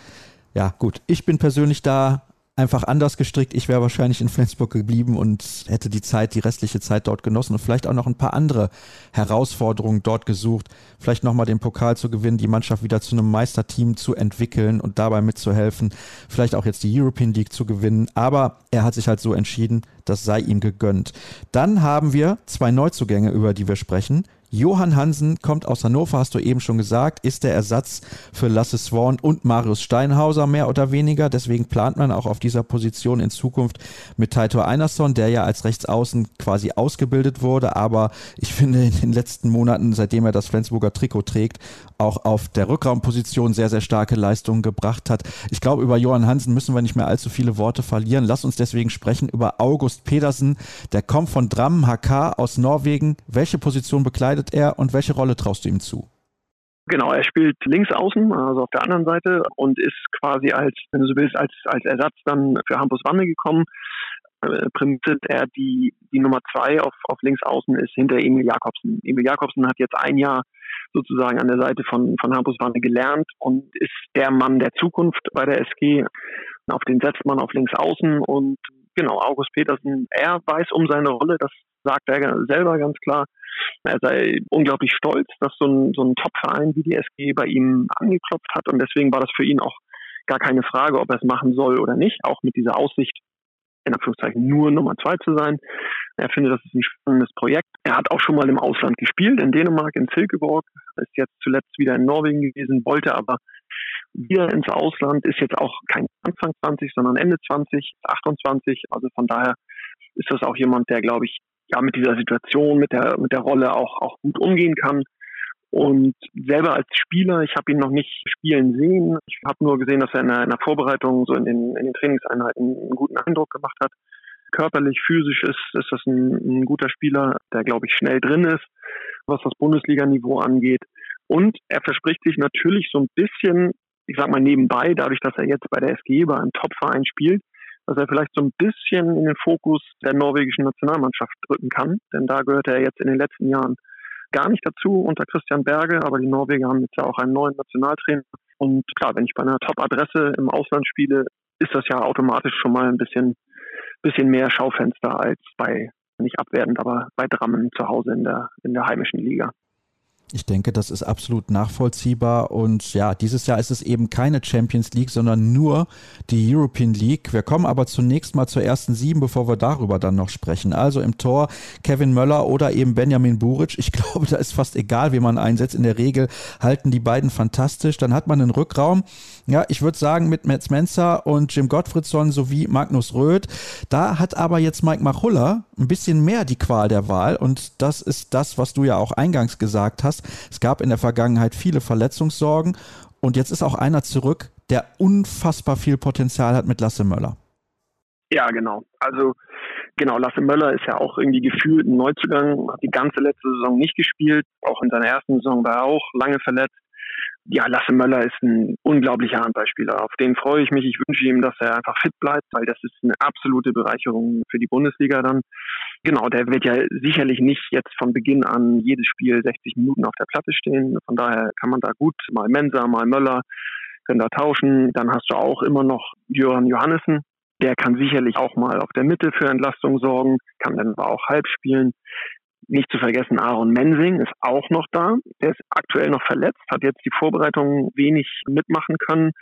ja, gut. Ich bin persönlich da einfach anders gestrickt. Ich wäre wahrscheinlich in Flensburg geblieben und hätte die Zeit, die restliche Zeit dort genossen und vielleicht auch noch ein paar andere Herausforderungen dort gesucht. Vielleicht nochmal den Pokal zu gewinnen, die Mannschaft wieder zu einem Meisterteam zu entwickeln und dabei mitzuhelfen. Vielleicht auch jetzt die European League zu gewinnen. Aber er hat sich halt so entschieden, das sei ihm gegönnt. Dann haben wir zwei Neuzugänge, über die wir sprechen. Johann Hansen kommt aus Hannover, hast du eben schon gesagt, ist der Ersatz für Lasse Swan und Marius Steinhauser mehr oder weniger. Deswegen plant man auch auf dieser Position in Zukunft mit Taito Einerson, der ja als Rechtsaußen quasi ausgebildet wurde, aber ich finde in den letzten Monaten, seitdem er das Flensburger Trikot trägt, auch auf der Rückraumposition sehr, sehr starke Leistungen gebracht hat. Ich glaube, über Johann Hansen müssen wir nicht mehr allzu viele Worte verlieren. Lass uns deswegen sprechen über August Pedersen. Der kommt von Drammen HK aus Norwegen. Welche Position bekleidet er und welche Rolle traust du ihm zu? Genau, er spielt links außen, also auf der anderen Seite und ist quasi als, wenn du so willst, als, als Ersatz dann für Hampus Wanne gekommen. Äh, er die, die Nummer zwei auf, auf links außen ist hinter Emil Jakobsen. Emil Jakobsen hat jetzt ein Jahr sozusagen an der Seite von, von Hampus Wanne gelernt und ist der Mann der Zukunft bei der SG. Auf den setzt man auf links außen und genau, August Petersen, er weiß um seine Rolle, das sagt er selber ganz klar. Er sei unglaublich stolz, dass so ein, so ein Top-Verein wie die SG bei ihm angeklopft hat und deswegen war das für ihn auch gar keine Frage, ob er es machen soll oder nicht, auch mit dieser Aussicht, in Anführungszeichen nur Nummer zwei zu sein. Er findet, das ist ein spannendes Projekt. Er hat auch schon mal im Ausland gespielt, in Dänemark, in Silkeborg, ist jetzt zuletzt wieder in Norwegen gewesen, wollte aber wieder ins Ausland, ist jetzt auch kein Anfang 20, sondern Ende 20, 28. Also von daher ist das auch jemand, der, glaube ich, ja, mit dieser Situation, mit der, mit der Rolle auch, auch gut umgehen kann. Und selber als Spieler, ich habe ihn noch nicht spielen sehen. Ich habe nur gesehen, dass er in der, in der, Vorbereitung, so in den, in den Trainingseinheiten, einen guten Eindruck gemacht hat. Körperlich, physisch ist, ist das ein, ein guter Spieler, der, glaube ich, schnell drin ist, was das Bundesliga-Niveau angeht. Und er verspricht sich natürlich so ein bisschen, ich sag mal nebenbei, dadurch, dass er jetzt bei der SG bei einem Top-Verein spielt, dass er vielleicht so ein bisschen in den Fokus der norwegischen Nationalmannschaft drücken kann. Denn da gehört er jetzt in den letzten Jahren gar nicht dazu unter Christian Berge, aber die Norweger haben jetzt ja auch einen neuen Nationaltrainer. Und klar, wenn ich bei einer Top-Adresse im Ausland spiele, ist das ja automatisch schon mal ein bisschen, bisschen mehr Schaufenster als bei, nicht abwertend, aber bei Drammen zu Hause in der, in der heimischen Liga. Ich denke, das ist absolut nachvollziehbar. Und ja, dieses Jahr ist es eben keine Champions League, sondern nur die European League. Wir kommen aber zunächst mal zur ersten sieben, bevor wir darüber dann noch sprechen. Also im Tor Kevin Möller oder eben Benjamin Buric. Ich glaube, da ist fast egal, wie man einsetzt. In der Regel halten die beiden fantastisch. Dann hat man einen Rückraum. Ja, ich würde sagen, mit Metz Menzer und Jim Gottfriedson sowie Magnus Röth. Da hat aber jetzt Mike Machulla ein bisschen mehr die Qual der Wahl. Und das ist das, was du ja auch eingangs gesagt hast. Es gab in der Vergangenheit viele Verletzungssorgen und jetzt ist auch einer zurück, der unfassbar viel Potenzial hat mit Lasse Möller. Ja, genau. Also genau, Lasse Möller ist ja auch irgendwie gefühlt ein Neuzugang, hat die ganze letzte Saison nicht gespielt, auch in seiner ersten Saison war er auch lange verletzt. Ja, Lasse Möller ist ein unglaublicher Handballspieler. Auf den freue ich mich. Ich wünsche ihm, dass er einfach fit bleibt, weil das ist eine absolute Bereicherung für die Bundesliga dann. Genau, der wird ja sicherlich nicht jetzt von Beginn an jedes Spiel 60 Minuten auf der Platte stehen. Von daher kann man da gut mal Mensa, mal Möller, können da tauschen. Dann hast du auch immer noch Jörn Johannessen. Der kann sicherlich auch mal auf der Mitte für Entlastung sorgen, kann dann aber auch halb spielen. Nicht zu vergessen, Aaron Mensing ist auch noch da. Der ist aktuell noch verletzt, hat jetzt die Vorbereitung wenig mitmachen können.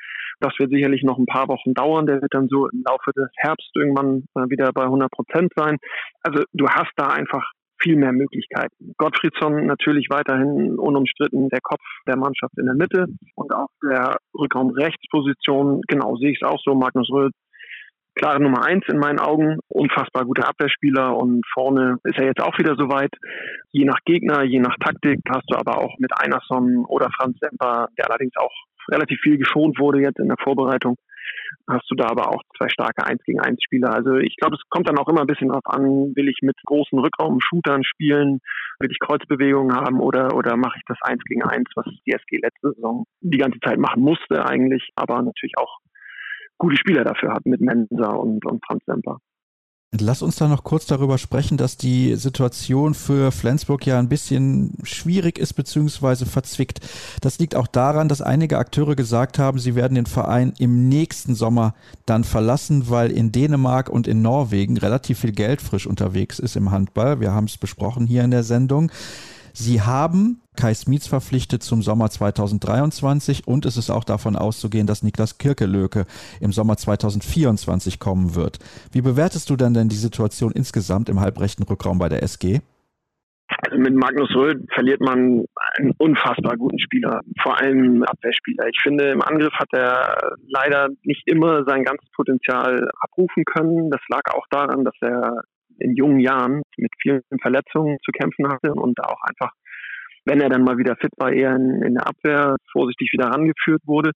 Das wird sicherlich noch ein paar Wochen dauern. Der wird dann so im Laufe des Herbst irgendwann wieder bei 100 Prozent sein. Also du hast da einfach viel mehr Möglichkeiten. Gottfriedsson natürlich weiterhin unumstritten der Kopf der Mannschaft in der Mitte und auf der Rückraum-Rechtsposition, genau, sehe ich es auch so. Magnus Röth klare Nummer eins in meinen Augen, unfassbar guter Abwehrspieler und vorne ist er jetzt auch wieder soweit. Je nach Gegner, je nach Taktik hast du aber auch mit Einerson oder Franz Semper, der allerdings auch relativ viel geschont wurde jetzt in der Vorbereitung, hast du da aber auch zwei starke 1 gegen 1 Spieler. Also ich glaube, es kommt dann auch immer ein bisschen darauf an, will ich mit großen Rückraum-Shootern spielen, will ich Kreuzbewegungen haben oder, oder mache ich das 1 gegen 1, was die SG letzte Saison die ganze Zeit machen musste eigentlich, aber natürlich auch gute Spieler dafür hat mit Mensa und, und Franz Semper. Lass uns da noch kurz darüber sprechen, dass die Situation für Flensburg ja ein bisschen schwierig ist bzw. verzwickt. Das liegt auch daran, dass einige Akteure gesagt haben, sie werden den Verein im nächsten Sommer dann verlassen, weil in Dänemark und in Norwegen relativ viel Geld frisch unterwegs ist im Handball. Wir haben es besprochen hier in der Sendung. Sie haben Kai Smits verpflichtet zum Sommer 2023 und es ist auch davon auszugehen, dass Niklas Kirkelöke im Sommer 2024 kommen wird. Wie bewertest du denn denn die Situation insgesamt im halbrechten Rückraum bei der SG? Also mit Magnus Röhl verliert man einen unfassbar guten Spieler, vor allem Abwehrspieler. Ich finde, im Angriff hat er leider nicht immer sein ganzes Potenzial abrufen können. Das lag auch daran, dass er in jungen Jahren mit vielen Verletzungen zu kämpfen hatte und auch einfach, wenn er dann mal wieder fit war, eher in, in der Abwehr vorsichtig wieder rangeführt wurde.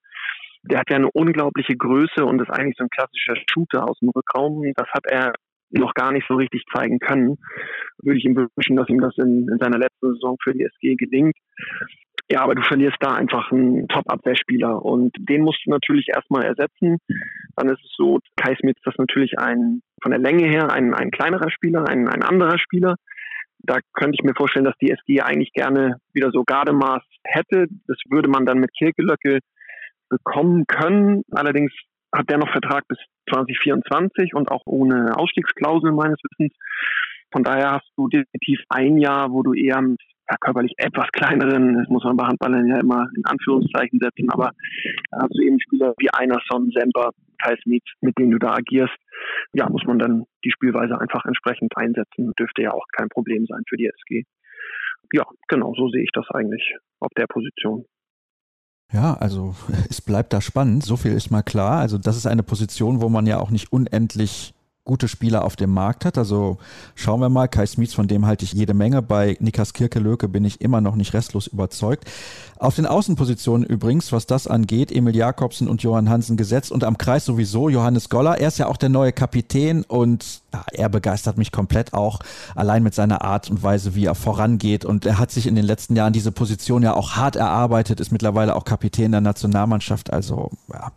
Der hat ja eine unglaubliche Größe und ist eigentlich so ein klassischer Shooter aus dem Rückraum. Das hat er noch gar nicht so richtig zeigen können. Würde ich ihm wünschen, dass ihm das in, in seiner letzten Saison für die SG gelingt. Ja, aber du verlierst da einfach einen Top-Abwehrspieler und den musst du natürlich erstmal ersetzen. Dann ist es so, Kai Smith ist das natürlich ein, von der Länge her ein, ein kleinerer Spieler, ein, ein anderer Spieler. Da könnte ich mir vorstellen, dass die SG eigentlich gerne wieder so Gardemaß hätte. Das würde man dann mit Kirkelöcke bekommen können. Allerdings hat der noch Vertrag bis 2024 und auch ohne Ausstiegsklausel meines Wissens. Von daher hast du definitiv ein Jahr, wo du eher mit ja, körperlich etwas kleineren, das muss man bei Handballern ja immer in Anführungszeichen setzen, aber da hast du eben Spieler wie Einerson, Semper, Thais Mietz, mit denen du da agierst. Ja, muss man dann die Spielweise einfach entsprechend einsetzen. Dürfte ja auch kein Problem sein für die SG. Ja, genau, so sehe ich das eigentlich auf der Position. Ja, also es bleibt da spannend, so viel ist mal klar. Also das ist eine Position, wo man ja auch nicht unendlich gute Spieler auf dem Markt hat. Also schauen wir mal, Kai Smits, von dem halte ich jede Menge. Bei Nikas Kirkelöke bin ich immer noch nicht restlos überzeugt. Auf den Außenpositionen übrigens, was das angeht, Emil Jakobsen und Johann Hansen gesetzt und am Kreis sowieso Johannes Goller. Er ist ja auch der neue Kapitän und ja, er begeistert mich komplett auch allein mit seiner Art und Weise, wie er vorangeht. Und er hat sich in den letzten Jahren diese Position ja auch hart erarbeitet, ist mittlerweile auch Kapitän der Nationalmannschaft. Also ja,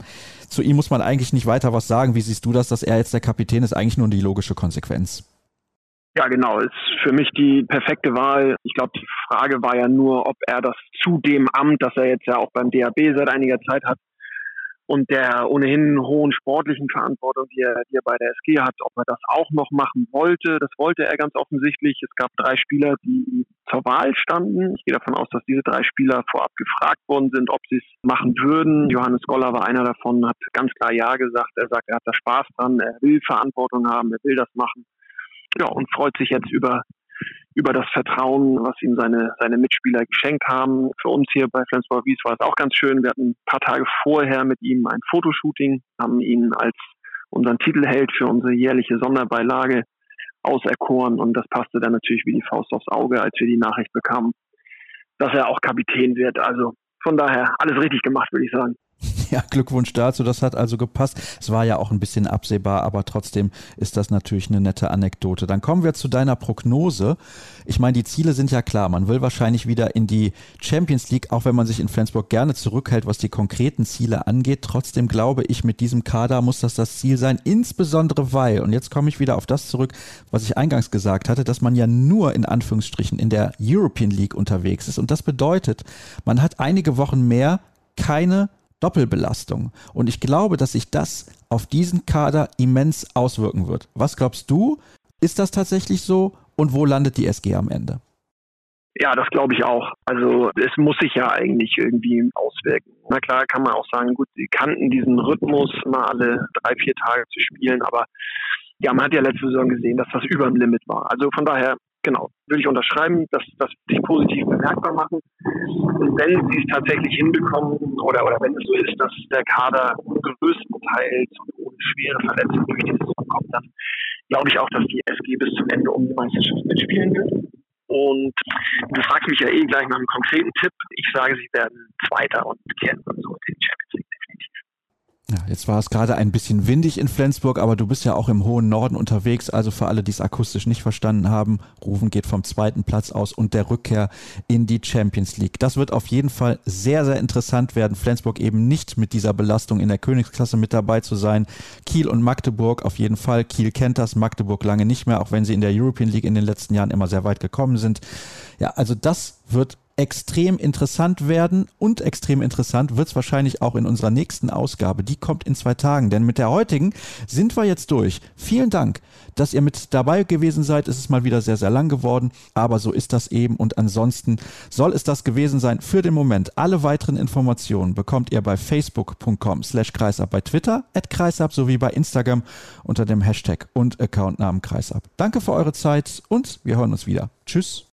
zu ihm muss man eigentlich nicht weiter was sagen. Wie siehst du das, dass er jetzt der Kapitän ist? Eigentlich nur die logische Konsequenz. Ja, genau. Ist für mich die perfekte Wahl. Ich glaube, die Frage war ja nur, ob er das zu dem Amt, das er jetzt ja auch beim DAB seit einiger Zeit hat, und der ohnehin hohen sportlichen Verantwortung, die er, die er bei der SG hat, ob er das auch noch machen wollte. Das wollte er ganz offensichtlich. Es gab drei Spieler, die zur Wahl standen. Ich gehe davon aus, dass diese drei Spieler vorab gefragt worden sind, ob sie es machen würden. Johannes Goller war einer davon, hat ganz klar Ja gesagt. Er sagt, er hat da Spaß dran, er will Verantwortung haben, er will das machen. Ja, und freut sich jetzt über über das Vertrauen, was ihm seine, seine Mitspieler geschenkt haben. Für uns hier bei Flensburg Wies war es auch ganz schön. Wir hatten ein paar Tage vorher mit ihm ein Fotoshooting, haben ihn als unseren Titelheld für unsere jährliche Sonderbeilage auserkoren und das passte dann natürlich wie die Faust aufs Auge, als wir die Nachricht bekamen, dass er auch Kapitän wird. Also von daher alles richtig gemacht, würde ich sagen. Ja, Glückwunsch dazu, das hat also gepasst. Es war ja auch ein bisschen absehbar, aber trotzdem ist das natürlich eine nette Anekdote. Dann kommen wir zu deiner Prognose. Ich meine, die Ziele sind ja klar. Man will wahrscheinlich wieder in die Champions League, auch wenn man sich in Flensburg gerne zurückhält, was die konkreten Ziele angeht. Trotzdem glaube ich, mit diesem Kader muss das das Ziel sein, insbesondere weil, und jetzt komme ich wieder auf das zurück, was ich eingangs gesagt hatte, dass man ja nur in Anführungsstrichen in der European League unterwegs ist. Und das bedeutet, man hat einige Wochen mehr keine Doppelbelastung. Und ich glaube, dass sich das auf diesen Kader immens auswirken wird. Was glaubst du? Ist das tatsächlich so? Und wo landet die SG am Ende? Ja, das glaube ich auch. Also es muss sich ja eigentlich irgendwie auswirken. Na klar kann man auch sagen, gut, sie kannten diesen Rhythmus, mal alle drei, vier Tage zu spielen, aber ja, man hat ja letzte Saison gesehen, dass das über dem Limit war. Also von daher genau, würde ich unterschreiben, dass das sich positiv bemerkbar machen. Und wenn sie es tatsächlich hinbekommen oder, oder wenn es so ist, dass der Kader größtenteils ohne schwere Verletzungen durch die Saison kommt, dann glaube ich auch, dass die SG bis zum Ende um die Meisterschaft mitspielen wird. Und du fragst mich ja eh gleich nach einem konkreten Tipp. Ich sage, sie werden Zweiter und kehren so den ja, jetzt war es gerade ein bisschen windig in Flensburg, aber du bist ja auch im hohen Norden unterwegs. Also für alle, die es akustisch nicht verstanden haben, Rufen geht vom zweiten Platz aus und der Rückkehr in die Champions League. Das wird auf jeden Fall sehr, sehr interessant werden. Flensburg eben nicht mit dieser Belastung in der Königsklasse mit dabei zu sein. Kiel und Magdeburg auf jeden Fall. Kiel kennt das, Magdeburg lange nicht mehr, auch wenn sie in der European League in den letzten Jahren immer sehr weit gekommen sind. Ja, also das wird extrem interessant werden und extrem interessant wird es wahrscheinlich auch in unserer nächsten Ausgabe. Die kommt in zwei Tagen, denn mit der heutigen sind wir jetzt durch. Vielen Dank, dass ihr mit dabei gewesen seid. Es ist mal wieder sehr, sehr lang geworden, aber so ist das eben und ansonsten soll es das gewesen sein für den Moment. Alle weiteren Informationen bekommt ihr bei facebook.com slash kreisab, bei Twitter at kreisab sowie bei Instagram unter dem Hashtag und Accountnamen kreisab. Danke für eure Zeit und wir hören uns wieder. Tschüss.